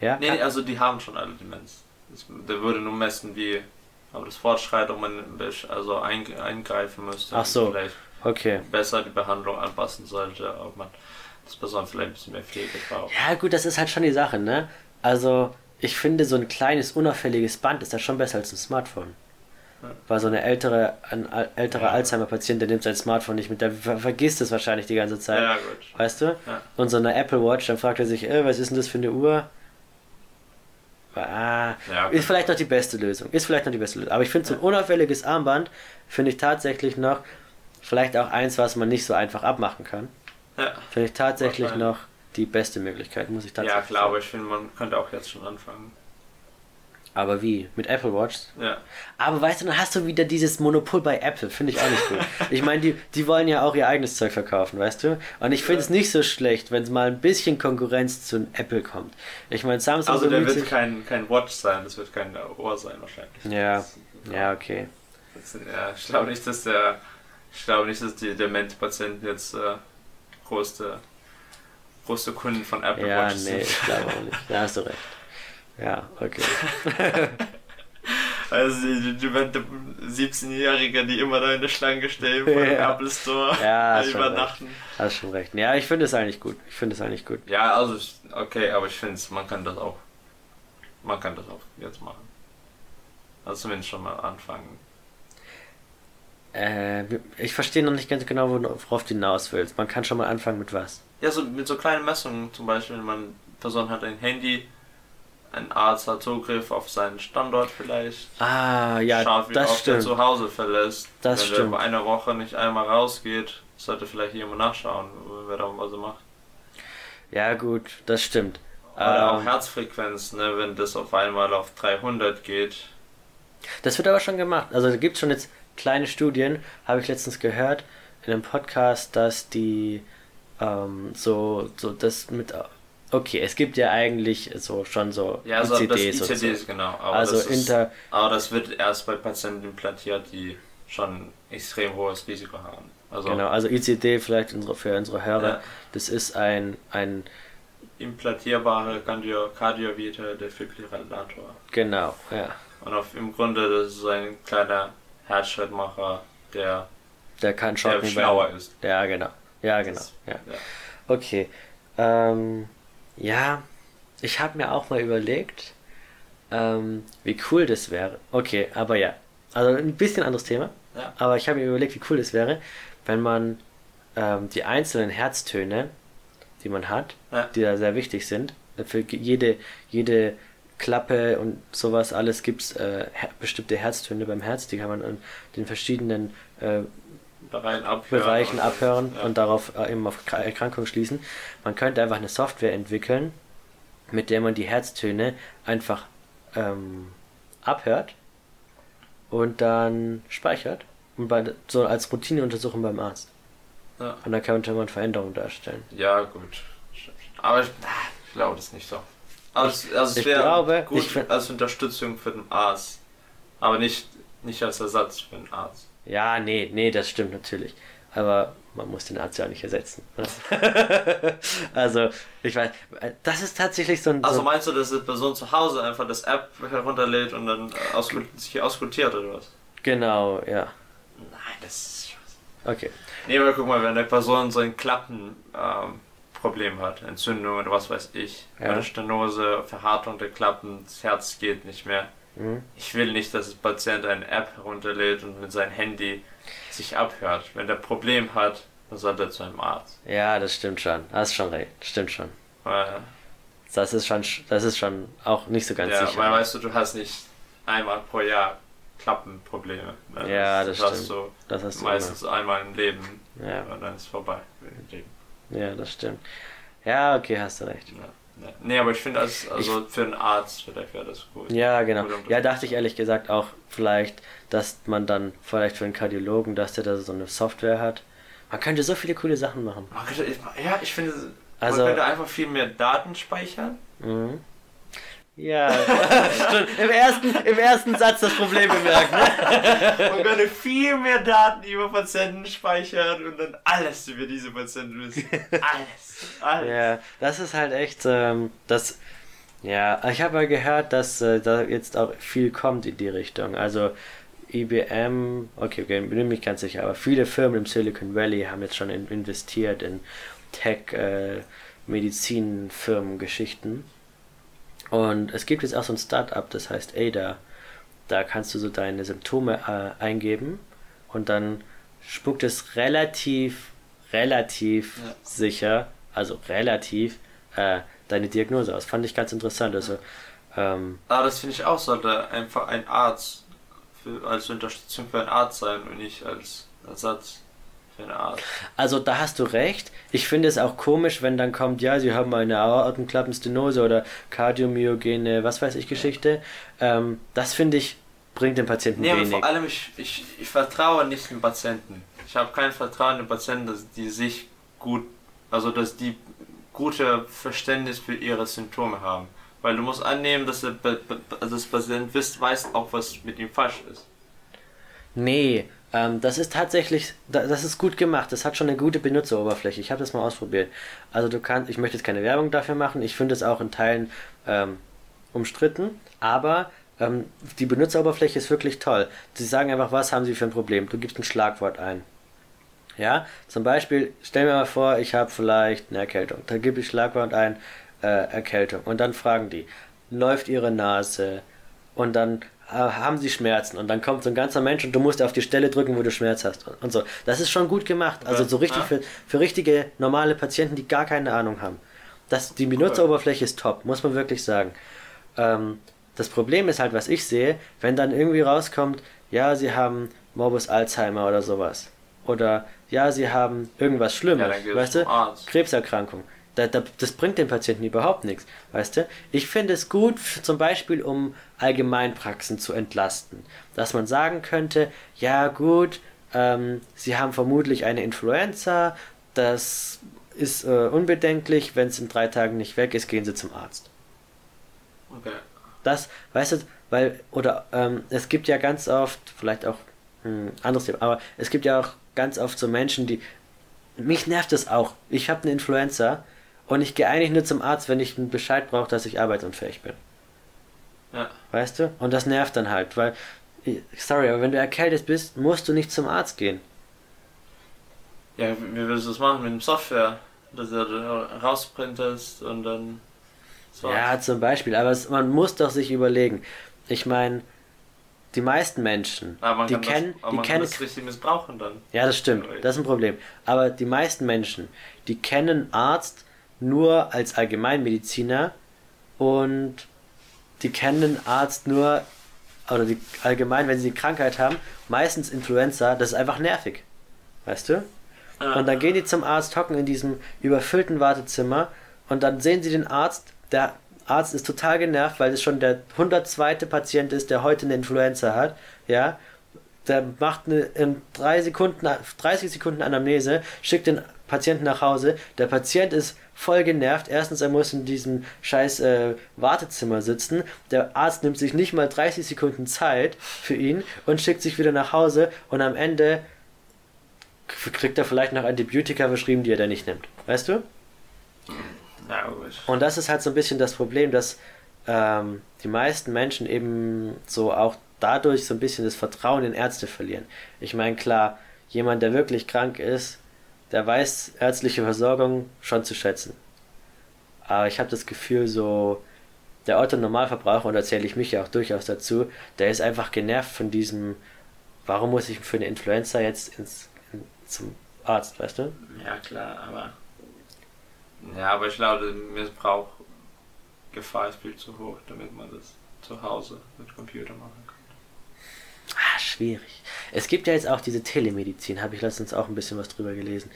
Ja? Nee, also die haben schon alle Demenz. Der würde nur messen, wie aber das fortschreitet, ob man also ein, eingreifen müsste. Ach so. Vielleicht Okay. besser die Behandlung anpassen sollte, ob man das Person vielleicht ein bisschen mehr Pflege braucht. Ja, gut, das ist halt schon die Sache, ne? Also, ich finde, so ein kleines, unauffälliges Band ist ja schon besser als ein Smartphone. Ja. Weil so eine ältere, ein älterer Ja. Alzheimer-Patient, der nimmt sein Smartphone nicht mit, der ver vergisst es wahrscheinlich die ganze Zeit. Ja, gut. Weißt du? Ja. Und so eine Apple Watch, dann fragt er sich, äh, was ist denn das für eine Uhr? Ah, Ja, ist vielleicht noch die beste Lösung. Ist vielleicht noch die beste Lösung. Aber ich finde, so ein unauffälliges Armband finde ich tatsächlich noch, vielleicht auch eins, was man nicht so einfach abmachen kann. Ja. Finde ich tatsächlich noch die beste Möglichkeit, muss ich tatsächlich ja, klar, aber ich finde, man könnte auch jetzt schon anfangen. Aber wie? Mit Apple Watch? Ja. Aber weißt du, dann hast du wieder dieses Monopol bei Apple. Finde ich auch nicht gut. ich meine, die, die wollen ja auch ihr eigenes Zeug verkaufen, weißt du? Und ich finde es nicht so schlecht, wenn es mal ein bisschen Konkurrenz zu Apple kommt. Ich meine, Samsung. Also der wird kein, kein Watch sein, das wird kein Ohr sein wahrscheinlich. Ja, Das- ja, okay. Das, ja ich glaube nicht, dass der ich glaube nicht, dass die Demente-Patienten jetzt äh, größte, größte Kunden von Apple Ja, Watch nee, sind. ich glaube auch nicht. Da hast du recht. Ja, okay. Also die demente 17-Jährige, die immer da in der Schlange stehen vor dem Ja. Apple Store Ja, übernachten. Hast schon recht. Ja, ich finde es eigentlich gut. Ich finde es eigentlich gut. Ja, also okay, aber ich finde, man kann das auch. Man kann das auch jetzt machen. Also zumindest schon mal anfangen. Äh, ich verstehe noch nicht ganz genau, worauf du hinaus willst. Man kann schon mal anfangen mit was. Ja, so mit so kleinen Messungen, zum Beispiel, man Person hat ein Handy, ein Arzt hat Zugriff auf seinen Standort vielleicht. Ah, ja, Schaut, wie das oft er stimmt. zu Hause verlässt. Das Wenn stimmt. er bei einer Woche nicht einmal rausgeht, sollte vielleicht jemand nachschauen, wer da was er macht. Ja, gut, das stimmt. Oder auch Ähm, Herzfrequenz, ne, wenn das auf einmal auf 300 geht. Das wird aber schon gemacht. Also da gibt es schon jetzt kleine Studien, habe ich letztens gehört in einem Podcast, dass die ähm, so, so das mit. Okay, es gibt ja eigentlich so schon so Ja, so das ICDs und ICDs, so. genau. Aber Also das ist, inter. aber das wird erst bei Patienten implantiert, die schon extrem hohes Risiko haben. Also Genau, also ICD vielleicht unsere, für unsere Hörer. Ja. Das ist ein, ein implantierbare Cardio Defibrillator. genau, ja. Und auf, im Grunde das ist ein kleiner Herzschrittmacher, der, Der kann der schlauer werden. ist. Ja, genau. Ja, genau. Das- Ja. ja. Okay. Ähm, ja, ich habe mir auch mal überlegt, ähm, wie cool das wäre. Okay, aber ja. Also ein bisschen anderes Thema. Ja. Aber ich habe mir überlegt, wie cool das wäre, wenn man ähm, die einzelnen Herztöne, die man hat, Ja. die da sehr wichtig sind, für jede, jede Klappe und sowas alles gibt es äh, her- bestimmte Herztöne beim Herz, die kann man an den verschiedenen äh, Bereichen abhören. Bereichen und- abhören ja. und darauf äh, eben auf Kra- Erkrankungen schließen. Man könnte einfach eine Software entwickeln, mit der man die Herztöne einfach ähm, abhört und dann speichert und bei, so als Routineuntersuchung beim Arzt. Ja. Und dann könnte man Veränderungen darstellen. Ja, gut. Aber ich, ich glaube das nicht so. Es, also es ich wäre glaube, gut als Unterstützung für den Arzt. Aber nicht, nicht als Ersatz für den Arzt. Ja, nee, nee, das stimmt natürlich. Aber man muss den Arzt ja auch nicht ersetzen. also, ich weiß, das ist tatsächlich so ein. Also so, meinst du, dass die Person zu Hause einfach das App herunterlädt und dann äh, auskut- sich auskultiert oder was? genau, ja. Nein, das ist. Okay. Nee, aber guck mal, wenn eine Person so ein Klappenproblem ähm, Problem hat, Entzündung oder was weiß ich, Ja. oder Stenose, Verhärtung der Klappen, das Herz geht nicht mehr. Mhm. Ich will nicht, dass der Patient eine App herunterlädt und mit seinem Handy sich abhört. Wenn der Problem hat, dann sollte er zu einem Arzt. Ja, das stimmt schon. Hast schon recht. Stimmt schon. Weil, Das ist schon, das ist schon auch nicht so ganz ja, sicher. weil weißt du, du hast nicht einmal pro Jahr Klappenprobleme. Ne? Ja, das hast stimmt. du das hast du meistens einmal im Leben immer. Ja, und dann ist es vorbei. ja, das stimmt. Ja, okay, hast du recht. Ja, ja. Nee, aber ich finde, als, also für einen Arzt vielleicht wäre das gut. Ja, genau. Ja, dachte ich ehrlich gesagt auch vielleicht, dass man dann vielleicht für einen Kardiologen, dass der da so eine Software hat. Man könnte so viele coole Sachen machen. Man könnte, ja, ich finde, Also- man könnte einfach viel mehr Daten speichern. Mhm. Ja, schon im ersten, im ersten Satz das Problem bemerkt. Ne? Man könnte viel mehr Daten über Patienten speichern und dann alles über diese Patienten wissen. Alles. Alles. Ja, das ist halt echt, ähm, das, ja, ich habe mal gehört, dass äh, da jetzt auch viel kommt in die Richtung. Also IBM, okay, okay, bin mir nicht ganz sicher, aber viele Firmen im Silicon Valley haben jetzt schon in, investiert in Tech, äh, Medizinfirmen, Geschichten. Und es gibt jetzt auch so ein Startup, das heißt ADA. Da kannst du so deine Symptome äh, eingeben und dann spuckt es relativ, relativ Ja. sicher, also relativ, äh, deine Diagnose aus. Fand ich ganz interessant. Also, ähm, Aber das finde ich auch, sollte einfach ein Arzt für, als Unterstützung für einen Arzt sein und nicht als Ersatz. Also da hast du recht. Ich finde es auch komisch, wenn dann kommt, ja, sie haben eine Aortenklappenstenose oder Kardiomyogene, was weiß ich, Geschichte. Ähm, das finde ich, bringt dem Patienten Nee, wenig. vor allem, ich, ich, ich vertraue nicht den Patienten. Ich habe kein Vertrauen in den Patienten, dass die sich gut, also dass die gute Verständnis für ihre Symptome haben. Weil du musst annehmen, dass der, also das Patient weiß auch, was mit ihm falsch ist. Nee, ähm, das ist tatsächlich, da- das ist gut gemacht. Das hat schon eine gute Benutzeroberfläche. Ich habe das mal ausprobiert. Also du kannst, ich möchte jetzt keine Werbung dafür machen. Ich finde es auch in Teilen ähm, umstritten, aber ähm, die Benutzeroberfläche ist wirklich toll. Sie sagen einfach, was haben Sie für ein Problem? Du gibst ein Schlagwort ein. Ja, zum Beispiel, stell mir mal vor, ich habe vielleicht eine Erkältung. Da gebe ich Schlagwort ein, äh, Erkältung. Und dann fragen die, läuft Ihre Nase? Und dann haben Sie Schmerzen? Und dann kommt so ein ganzer Mensch und du musst auf die Stelle drücken, wo du Schmerz hast. Und, so. Das ist schon gut gemacht. Also so richtig für, für richtige, normale Patienten, die gar keine Ahnung haben. Das, die Benutzeroberfläche ist top, muss man wirklich sagen. Ähm, das Problem ist halt, was ich sehe, wenn dann irgendwie rauskommt, ja, sie haben Morbus Alzheimer oder sowas. Oder ja, sie haben irgendwas Schlimmes, Ja, weißt du? Krebserkrankung. Da, da, das bringt den Patienten überhaupt nichts, weißt du? Ich finde es gut, zum Beispiel um Allgemeinpraxen zu entlasten, dass man sagen könnte, ja gut, ähm, sie haben vermutlich eine Influenza, das ist äh, unbedenklich, wenn es in drei Tagen nicht weg ist, gehen sie zum Arzt. Okay. Das, weißt du, weil, oder ähm, es gibt ja ganz oft, vielleicht auch ein anderes Thema, aber es gibt ja auch ganz oft so Menschen, die. Mich nervt das auch. Ich habe eine Influenza und ich gehe eigentlich nur zum Arzt, wenn ich einen Bescheid brauche, dass ich arbeitsunfähig bin. Ja. Weißt du? Und das nervt dann halt, weil. Sorry, aber wenn du erkältet bist, musst du nicht zum Arzt gehen. Ja, wie willst du das machen mit dem Software? Dass du da rausprintest und dann. Ja, zum Beispiel. Aber es, man muss doch sich überlegen. Ich meine, die meisten Menschen, die kennen, das, aber die man kennen kann das richtig missbrauchen dann. Ja, das stimmt. Das ist ein Problem. Aber die meisten Menschen, die kennen Arzt nur als Allgemeinmediziner und die kennen Arzt nur, oder die allgemein, wenn sie die Krankheit haben, meistens Influenza, das ist einfach nervig. Weißt du? Und dann gehen die zum Arzt, hocken in diesem überfüllten Wartezimmer und dann sehen sie den Arzt. Der Arzt ist total genervt, weil es schon der 102. Patient ist, der heute eine Influenza hat. Ja, der macht eine in drei Sekunden, 30 Sekunden Anamnese, schickt den Patienten nach Hause. Der Patient ist voll genervt. Erstens, er muss in diesem scheiß äh, Wartezimmer sitzen. Der Arzt nimmt sich nicht mal 30 Sekunden Zeit für ihn und schickt sich wieder nach Hause und am Ende kriegt er vielleicht noch Antibiotika verschrieben, die er dann nicht nimmt. Weißt du? Ja, gut. Und das ist halt so ein bisschen das Problem, dass ähm, die meisten Menschen eben so auch dadurch so ein bisschen das Vertrauen in Ärzte verlieren. Ich meine, klar, jemand, der wirklich krank ist, der weiß ärztliche Versorgung schon zu schätzen. Aber ich habe das Gefühl, so der Otto Normalverbraucher, und da zähle ich mich ja auch durchaus dazu, der ist einfach genervt von diesem, warum muss ich für eine Influenza jetzt ins, in, zum Arzt, weißt du? Ja, klar, aber. Ja, aber ich glaube, die Missbrauchgefahr ist viel zu hoch, damit man das zu Hause mit Computer machen. Ah, schwierig. Es gibt ja jetzt auch diese Telemedizin, habe ich letztens auch ein bisschen was drüber gelesen.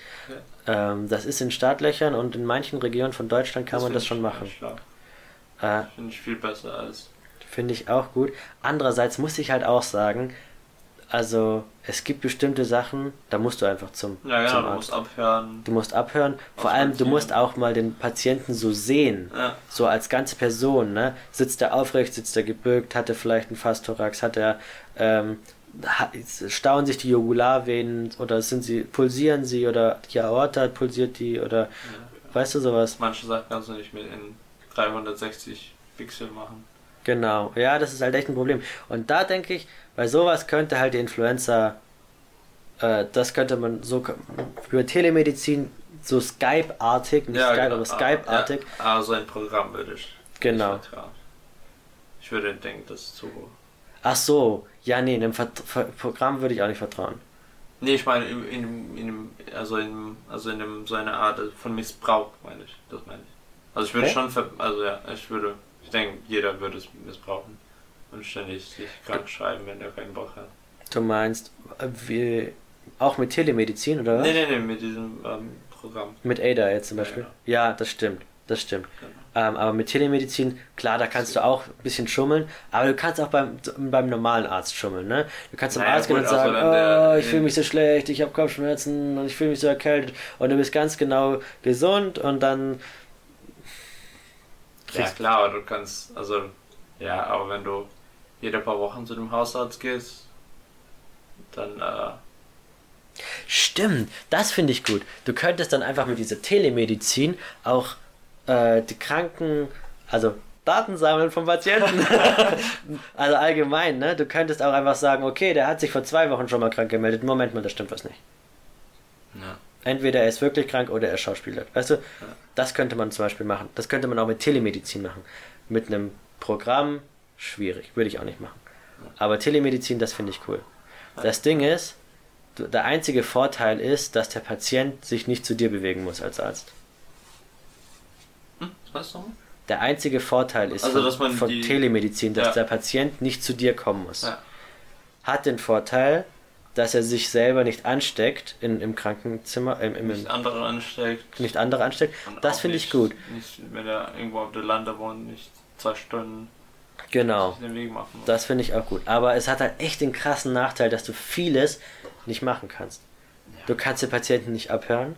Ähm, das ist in Startlöchern und in manchen Regionen von Deutschland kann man find das schon machen. Äh, Finde ich viel besser als. Finde ich auch gut. Andererseits muss ich halt auch sagen, also es gibt bestimmte Sachen, da musst du einfach zum, Ja, genau, zum du musst abhören. Du musst abhören. Vor allem, du musst auch mal den Patienten so sehen. Ja, So als ganze Person, ne? Sitzt er aufrecht, sitzt er gebückt, hat er vielleicht einen Fastthorax, hat er, ähm, stauen sich die Jugularvenen oder sind sie, pulsieren sie oder die Aorta pulsiert die oder, weißt du sowas? manche Sachen kannst du nicht mit in 360 Pixel machen. Genau, ja, das ist halt echt ein Problem. Und da denke ich, bei sowas könnte halt die Influenza, äh, das könnte man so über Telemedizin so Skype-artig, nicht Skype, aber Skype-artig, Ja, aber so ein Programm würde ich Genau. Ich würde denken, das ist zu hoch. Ach so, ja, nee, einem Vert Ver Programm würde ich auch nicht vertrauen. Nee, ich meine, in, in, in, also in, also in einem, so einer Art von Missbrauch, meine ich. Das meine ich. Also ich würde Okay. schon, also ja, ich würde, ich denke, jeder würde es missbrauchen. Und ständig sich krank schreiben, wenn er keinen Bock hat. Du meinst, wie, Auch mit Telemedizin, oder was? Nee, nee, nee, mit diesem ähm, Programm. Mit Ada jetzt zum Ja, Beispiel. genau. Ja, das stimmt. Das stimmt. Genau. Ähm, aber mit Telemedizin, klar, da kannst du auch ein bisschen schummeln, aber du kannst auch beim, beim normalen Arzt schummeln, ne? Du kannst zum Naja, Arzt gehen und sagen, oh, ich fühle mich so schlecht, ich habe Kopfschmerzen und ich fühle mich so erkältet und du bist ganz genau gesund und dann Ja, klar, aber du kannst, also, ja, aber wenn du jede paar Wochen zu dem Hausarzt gehst, dann, äh, Stimmt, das finde ich gut. Du könntest dann einfach mit dieser Telemedizin auch äh, die Kranken, also Daten sammeln vom Patienten. also allgemein, ne? Du könntest auch einfach sagen, okay, der hat sich vor zwei Wochen schon mal krank gemeldet. Moment mal, da stimmt was nicht. ja. Entweder er ist wirklich krank oder er ist Schauspieler. Weißt du, das könnte man zum Beispiel machen. Das könnte man auch mit Telemedizin machen. Mit einem Programm, schwierig, würde ich auch nicht machen. Aber Telemedizin, das finde ich cool. Das Ding ist, der einzige Vorteil ist, dass der Patient sich nicht zu dir bewegen muss als Arzt. Was? Der einzige Vorteil ist Also, von, von die- Telemedizin, dass Ja. der Patient nicht zu dir kommen muss. Ja. Hat den Vorteil, dass er sich selber nicht ansteckt in, im Krankenzimmer, im, im, Nicht andere ansteckt. nicht andere ansteckt. Das finde ich gut. Nicht, wenn er irgendwo auf der Lande wohnt, nicht zwei Stunden Genau. den Weg machen muss. Das finde ich auch gut. Aber es hat halt echt den krassen Nachteil, dass du vieles nicht machen kannst. Du kannst den Patienten nicht abhören.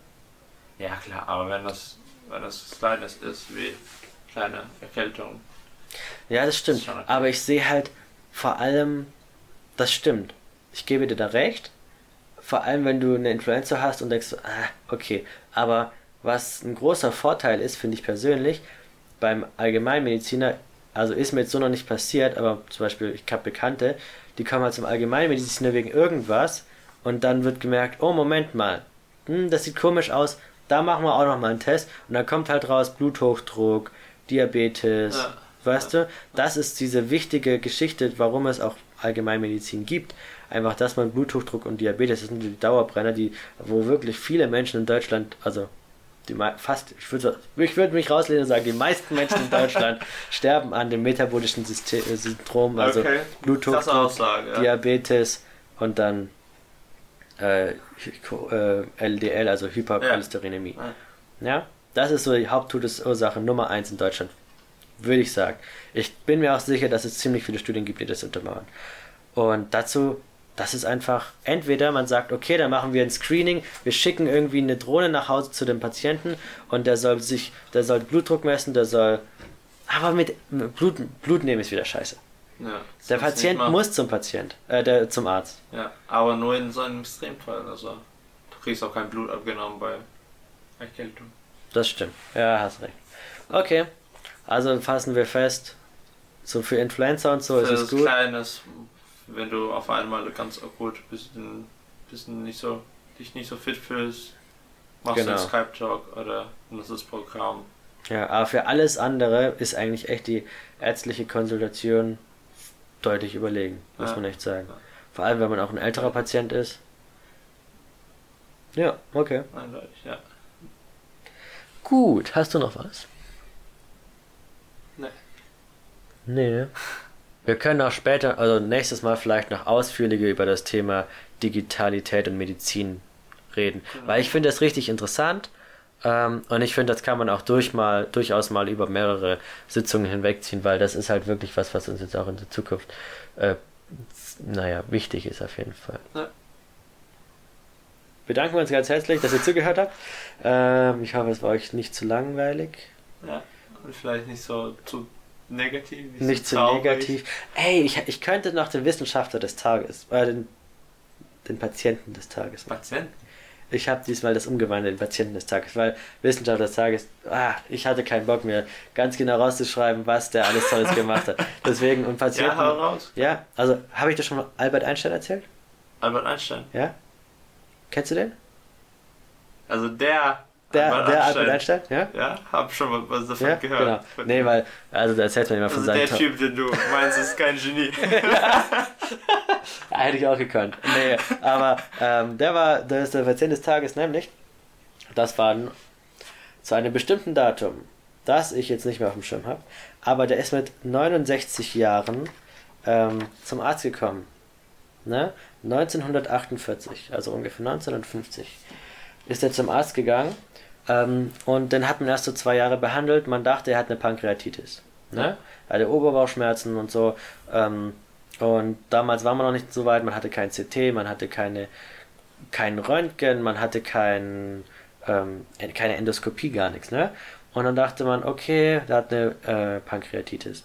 Ja, klar, aber wenn das, wenn das Kleines ist, wie kleine Erkältung. Ja, das stimmt. Okay. Aber ich sehe halt vor allem, das stimmt. Ich gebe dir da recht. Vor allem, wenn du eine Influencer hast und denkst, ah, okay. Aber was ein großer Vorteil ist, finde ich persönlich, beim Allgemeinmediziner, also ist mir jetzt so noch nicht passiert, aber zum Beispiel, ich habe Bekannte, die kommen halt zum Allgemeinmediziner wegen irgendwas und dann wird gemerkt, oh, Moment mal, hm, das sieht komisch aus, da machen wir auch noch mal einen Test und dann kommt halt raus Bluthochdruck, Diabetes, Ja. weißt du? Das ist diese wichtige Geschichte, warum es auch Allgemeinmedizin gibt. Einfach, dass man Bluthochdruck und Diabetes, das sind die Dauerbrenner, die, wo wirklich viele Menschen in Deutschland, also die fast, ich würde ich würd mich rauslehnen und sagen, die meisten Menschen in Deutschland sterben an dem metabolischen System, äh, Syndrom, also Okay. Bluthochdruck, Aussage, ja. Diabetes und dann äh, LDL, also Hypercholesterinämie. Ja. Ja, das ist so die Haupttodesursache Nummer eins in Deutschland, würde ich sagen. Ich bin mir auch sicher, dass es ziemlich viele Studien gibt, die das untermauern. Und dazu, das ist einfach, entweder man sagt, okay, dann machen wir ein Screening, wir schicken irgendwie eine Drohne nach Hause zu dem Patienten und der soll sich, der soll Blutdruck messen, der soll, aber mit mit Blut, Blut nehmen ist wieder scheiße. Ja, Der Patient muss zum Patient, äh, der, zum Arzt. Ja, aber nur in so einem Extremfall. Also, du kriegst auch kein Blut abgenommen bei Erkältung. Das stimmt. Ja, hast recht. Okay, also fassen wir fest, so für Influencer und so ist Für es das gut. Kleines, wenn du auf einmal ganz akut bisschen, bisschen nicht so, dich nicht so fit fühlst, machst Genau. du einen Skype-Talk oder nutzt das Programm. Ja, aber für alles andere ist eigentlich echt die ärztliche Konsultation deutlich überlegen, muss Ja. man echt sagen. Vor allem, wenn man auch ein älterer Patient ist. Ja, okay. Eindeutig, ja. Gut, hast du noch was? Nee. Nee. Wir können auch später, also nächstes Mal vielleicht noch ausführlicher über das Thema Digitalität und Medizin reden. Genau. Weil ich finde das richtig interessant. Ähm, und ich finde, das kann man auch durch mal, durchaus mal über mehrere Sitzungen hinwegziehen, weil das ist halt wirklich was, was uns jetzt auch in der Zukunft, äh, naja, wichtig ist auf jeden Fall. Ja. Bedanken wir uns ganz herzlich, dass ihr zugehört habt. Ähm, ich hoffe, es war euch nicht zu langweilig. ja. Und vielleicht nicht so zu negativ. Nicht zu traurig. negativ. Ey, ich, ich könnte noch den Wissenschaftler des Tages, äh, den, den Patienten des Tages machen. Patient. Ich habe diesmal das umgewandelt, den Patienten des Tages, weil Wissenschaftler des Tages, ah, ich hatte keinen Bock mehr, ganz genau rauszuschreiben, was der alles Tolles gemacht hat. Deswegen, und Patienten. Ja, hau raus. Ja, also, habe ich dir schon mal Albert Einstein erzählt? Albert Einstein. Ja? Kennst du den? Also der. Der der Albert Einstein? Ja? Ja, hab schon mal was davon Ja, gehört. genau. Nee, weil, also, da erzählt man immer von Also der seinen. Typ, den du meinst, ist kein Genie. Hätte ich auch gekonnt. Nee, aber ähm, der war, der ist der Patient des Tages, nämlich, das war zu einem bestimmten Datum, das ich jetzt nicht mehr auf dem Schirm habe, aber der ist mit 69 Jahren ähm, zum Arzt gekommen. ne, 1948, also ungefähr 1950, ist er zum Arzt gegangen ähm, und dann hat man erst so zwei Jahre behandelt. Man dachte, er hat eine Pankreatitis. Ne? Er hatte Oberbauchschmerzen und so. Ähm, und damals war man noch nicht so weit. Man hatte kein CT, man hatte keine, kein Röntgen, man hatte kein, ähm, keine Endoskopie, gar nichts. Ne? Und dann dachte man, okay, der hat eine äh, Pankreatitis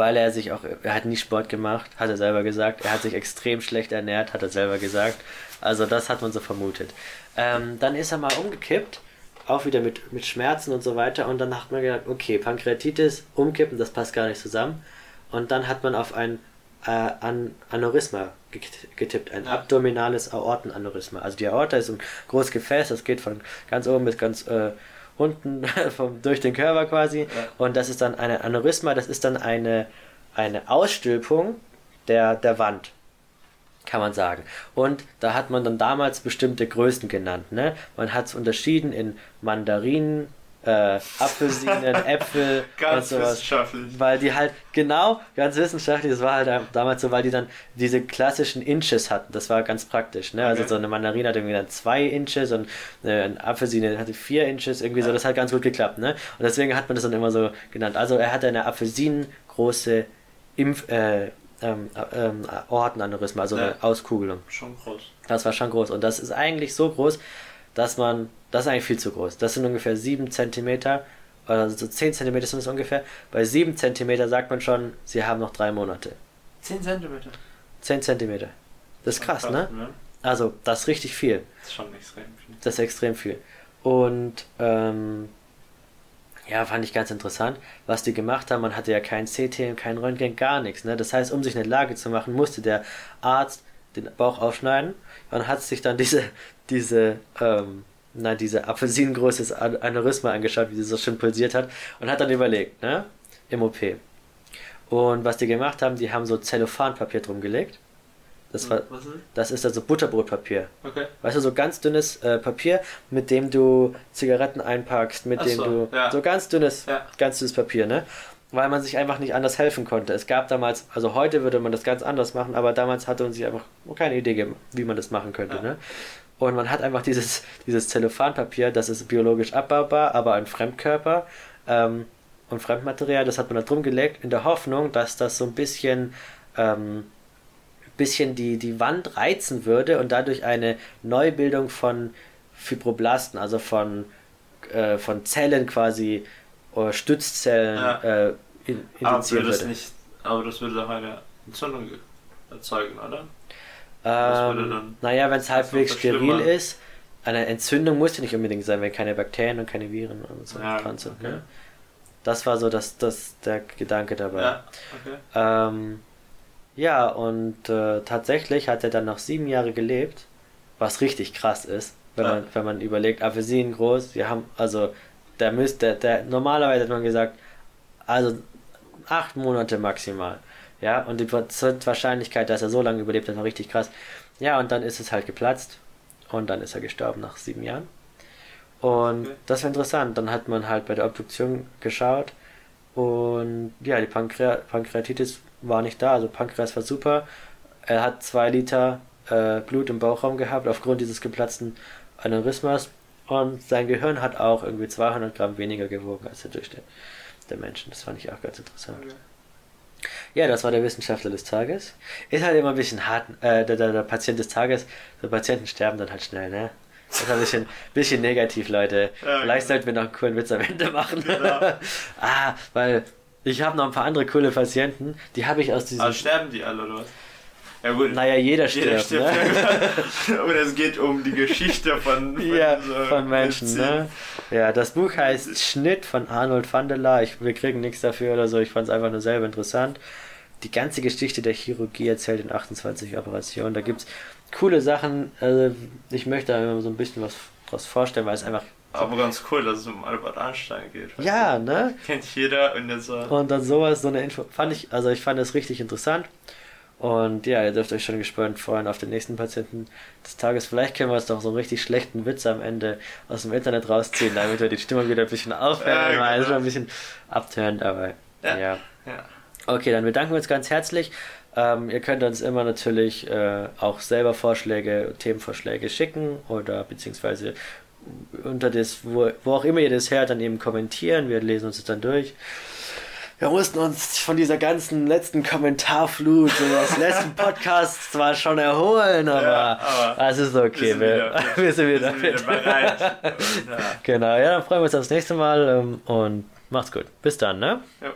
weil er sich auch, er hat nie Sport gemacht, hat er selber gesagt. Er hat sich extrem schlecht ernährt, hat er selber gesagt. Also das hat man so vermutet. Ähm, dann ist er mal umgekippt, auch wieder mit, mit Schmerzen und so weiter. Und dann hat man gedacht, okay, Pankreatitis, umkippen, das passt gar nicht zusammen. Und dann hat man auf ein äh, An Aneurysma getippt, ein abdominales Aortenaneurysma. Also die Aorta ist ein großes Gefäß, das geht von ganz oben bis ganz äh, unten vom, durch den Körper quasi. Ja. Und das ist dann eine Aneurysma, das ist dann eine, eine Ausstülpung der, der Wand kann man sagen. Und da hat man dann damals bestimmte Größen genannt. Ne? Man hat es unterschieden in Mandarinen, äh, Apfelsinen, Äpfel ganz und sowas. wissenschaftlich. Weil die halt, genau, ganz wissenschaftlich, das war halt damals so, weil die dann diese klassischen Inches hatten. Das war ganz praktisch. Ne? Also okay. Also so eine Mandarine hatte irgendwie dann zwei Inches und eine Apfelsine hatte vier Inches, irgendwie ja. so, das hat ganz gut geklappt. Ne? Und deswegen hat man das dann immer so genannt. Also er hatte eine Apfelsinengroße Impf, äh, ähm, ähm, Ortenaneurysma, also ja. eine Auskugelung. Schon groß. Das war schon groß. Und das ist eigentlich so groß, dass man, das ist eigentlich viel zu groß. Das sind ungefähr 7 cm, also so 10 cm sind es ungefähr. Bei 7 cm sagt man schon, sie haben noch drei Monate. 10 cm? 10 cm. Das ist krass, krass ne? ne? Also, das ist richtig viel. Das ist schon extrem viel. Das ist extrem viel. Und, ähm, ja, fand ich ganz interessant, was die gemacht haben. Man hatte ja kein CT, kein Röntgen, gar nichts. Ne? Das heißt, um sich eine Lage zu machen, musste der Arzt den Bauch aufschneiden und hat sich dann diese, diese, ähm, na, diese apfelsinengroßes Aneurysma angeschaut, wie sie so schön pulsiert hat und hat dann überlegt, ne, im OP. Und was die gemacht haben, die haben so Zellophanpapier drum gelegt. Das, war, ist das ist also Butterbrotpapier. Okay. Weißt du, so ganz dünnes äh, Papier, mit dem du Zigaretten einpackst, mit Ach dem so, du. Ja. So ganz dünnes, ja. ganz dünnes Papier, ne? weil man sich einfach nicht anders helfen konnte. Es gab damals, also heute würde man das ganz anders machen, aber damals hatte man sich einfach keine Idee gegeben, wie man das machen könnte. Ja. Ne? Und man hat einfach dieses, dieses Zellophanpapier, das ist biologisch abbaubar, aber ein Fremdkörper ähm, und Fremdmaterial, das hat man da drum gelegt, in der Hoffnung, dass das so ein bisschen, ähm, bisschen die, die Wand reizen würde und dadurch eine Neubildung von Fibroblasten, also von, äh, von Zellen quasi oder Stützzellen ja. äh, in, aber das nicht, aber das würde doch eine Entzündung erzeugen, oder? Ähm, naja, wenn es halbwegs steril ist, eine Entzündung muss ja nicht unbedingt sein, wenn keine Bakterien und keine Viren und so ja, dran sind. Okay. Ne? Das war so das, das, der Gedanke dabei. Ja, okay. ähm, ja und äh, tatsächlich hat er dann noch sieben Jahre gelebt, was richtig krass ist, wenn, ja. man, wenn man überlegt, Apfelsinen groß, wir haben also der müsste, der, normalerweise hat man gesagt, also acht Monate maximal. Ja, und die Wahrscheinlichkeit, dass er so lange überlebt hat, war richtig krass. Ja, und dann ist es halt geplatzt. Und dann ist er gestorben nach sieben Jahren. Und okay. das war interessant. Dann hat man halt bei der Obduktion geschaut. Und ja, die Pankre Pankreatitis war nicht da. Also Pankreas war super. Er hat zwei Liter äh, Blut im Bauchraum gehabt aufgrund dieses geplatzten Aneurysmas. Und sein Gehirn hat auch irgendwie 200 Gramm weniger gewogen als der Durchschnitt der Menschen. Das fand ich auch ganz interessant. Okay. Ja, das war der Wissenschaftler des Tages. Ist halt immer ein bisschen hart, äh, der, der, der Patient des Tages. So Patienten sterben dann halt schnell, ne? Das ist ein bisschen, bisschen negativ, Leute. Ja, Vielleicht genau. sollten wir noch einen coolen Witz am Ende machen. Genau. ah, weil ich habe noch ein paar andere coole Patienten, die habe ich aus diesem. Aber sterben die alle, oder was? Ja, gut. Naja, jeder stirbt. Jeder stirbt ne? Oder es geht um die Geschichte von, von, ja, von Menschen. Ne? Ja, das Buch heißt Schnitt von Arnold van der La. Ich, wir kriegen nichts dafür oder so. Ich fand es einfach nur selber interessant. Die ganze Geschichte der Chirurgie erzählt in 28 Operationen. Da gibt es coole Sachen. Also ich möchte einfach so ein bisschen was draus vorstellen, weil es einfach aber ganz cool, dass es um Albert Einstein geht. Ja, ne? Kennt jeder und jetzt so. Und dann sowas, so eine Info. Fand ich, also ich fand das richtig interessant. Und ja, ihr dürft euch schon gespannt freuen auf den nächsten Patienten des Tages. Vielleicht können wir uns doch so einen richtig schlechten Witz am Ende aus dem Internet rausziehen, damit wir die Stimmung wieder ein bisschen aufhören. Ja, genau. ein bisschen abtörend, aber ja. ja. ja. Okay, dann bedanken wir uns ganz herzlich Ähm, ihr könnt uns immer natürlich äh, auch selber Vorschläge, Themenvorschläge schicken oder beziehungsweise unter das, wo, wo auch immer ihr das hört, dann eben kommentieren. Wir lesen uns das dann durch. Wir mussten uns von dieser ganzen letzten Kommentarflut des letzten Podcasts zwar schon erholen, aber, Ja, aber es ist okay. Wir, wir sind wieder, wir sind wieder bereit. Und, ja. Genau, ja, dann freuen wir uns aufs nächste Mal ähm, und macht's gut. Bis dann, ne? Ja.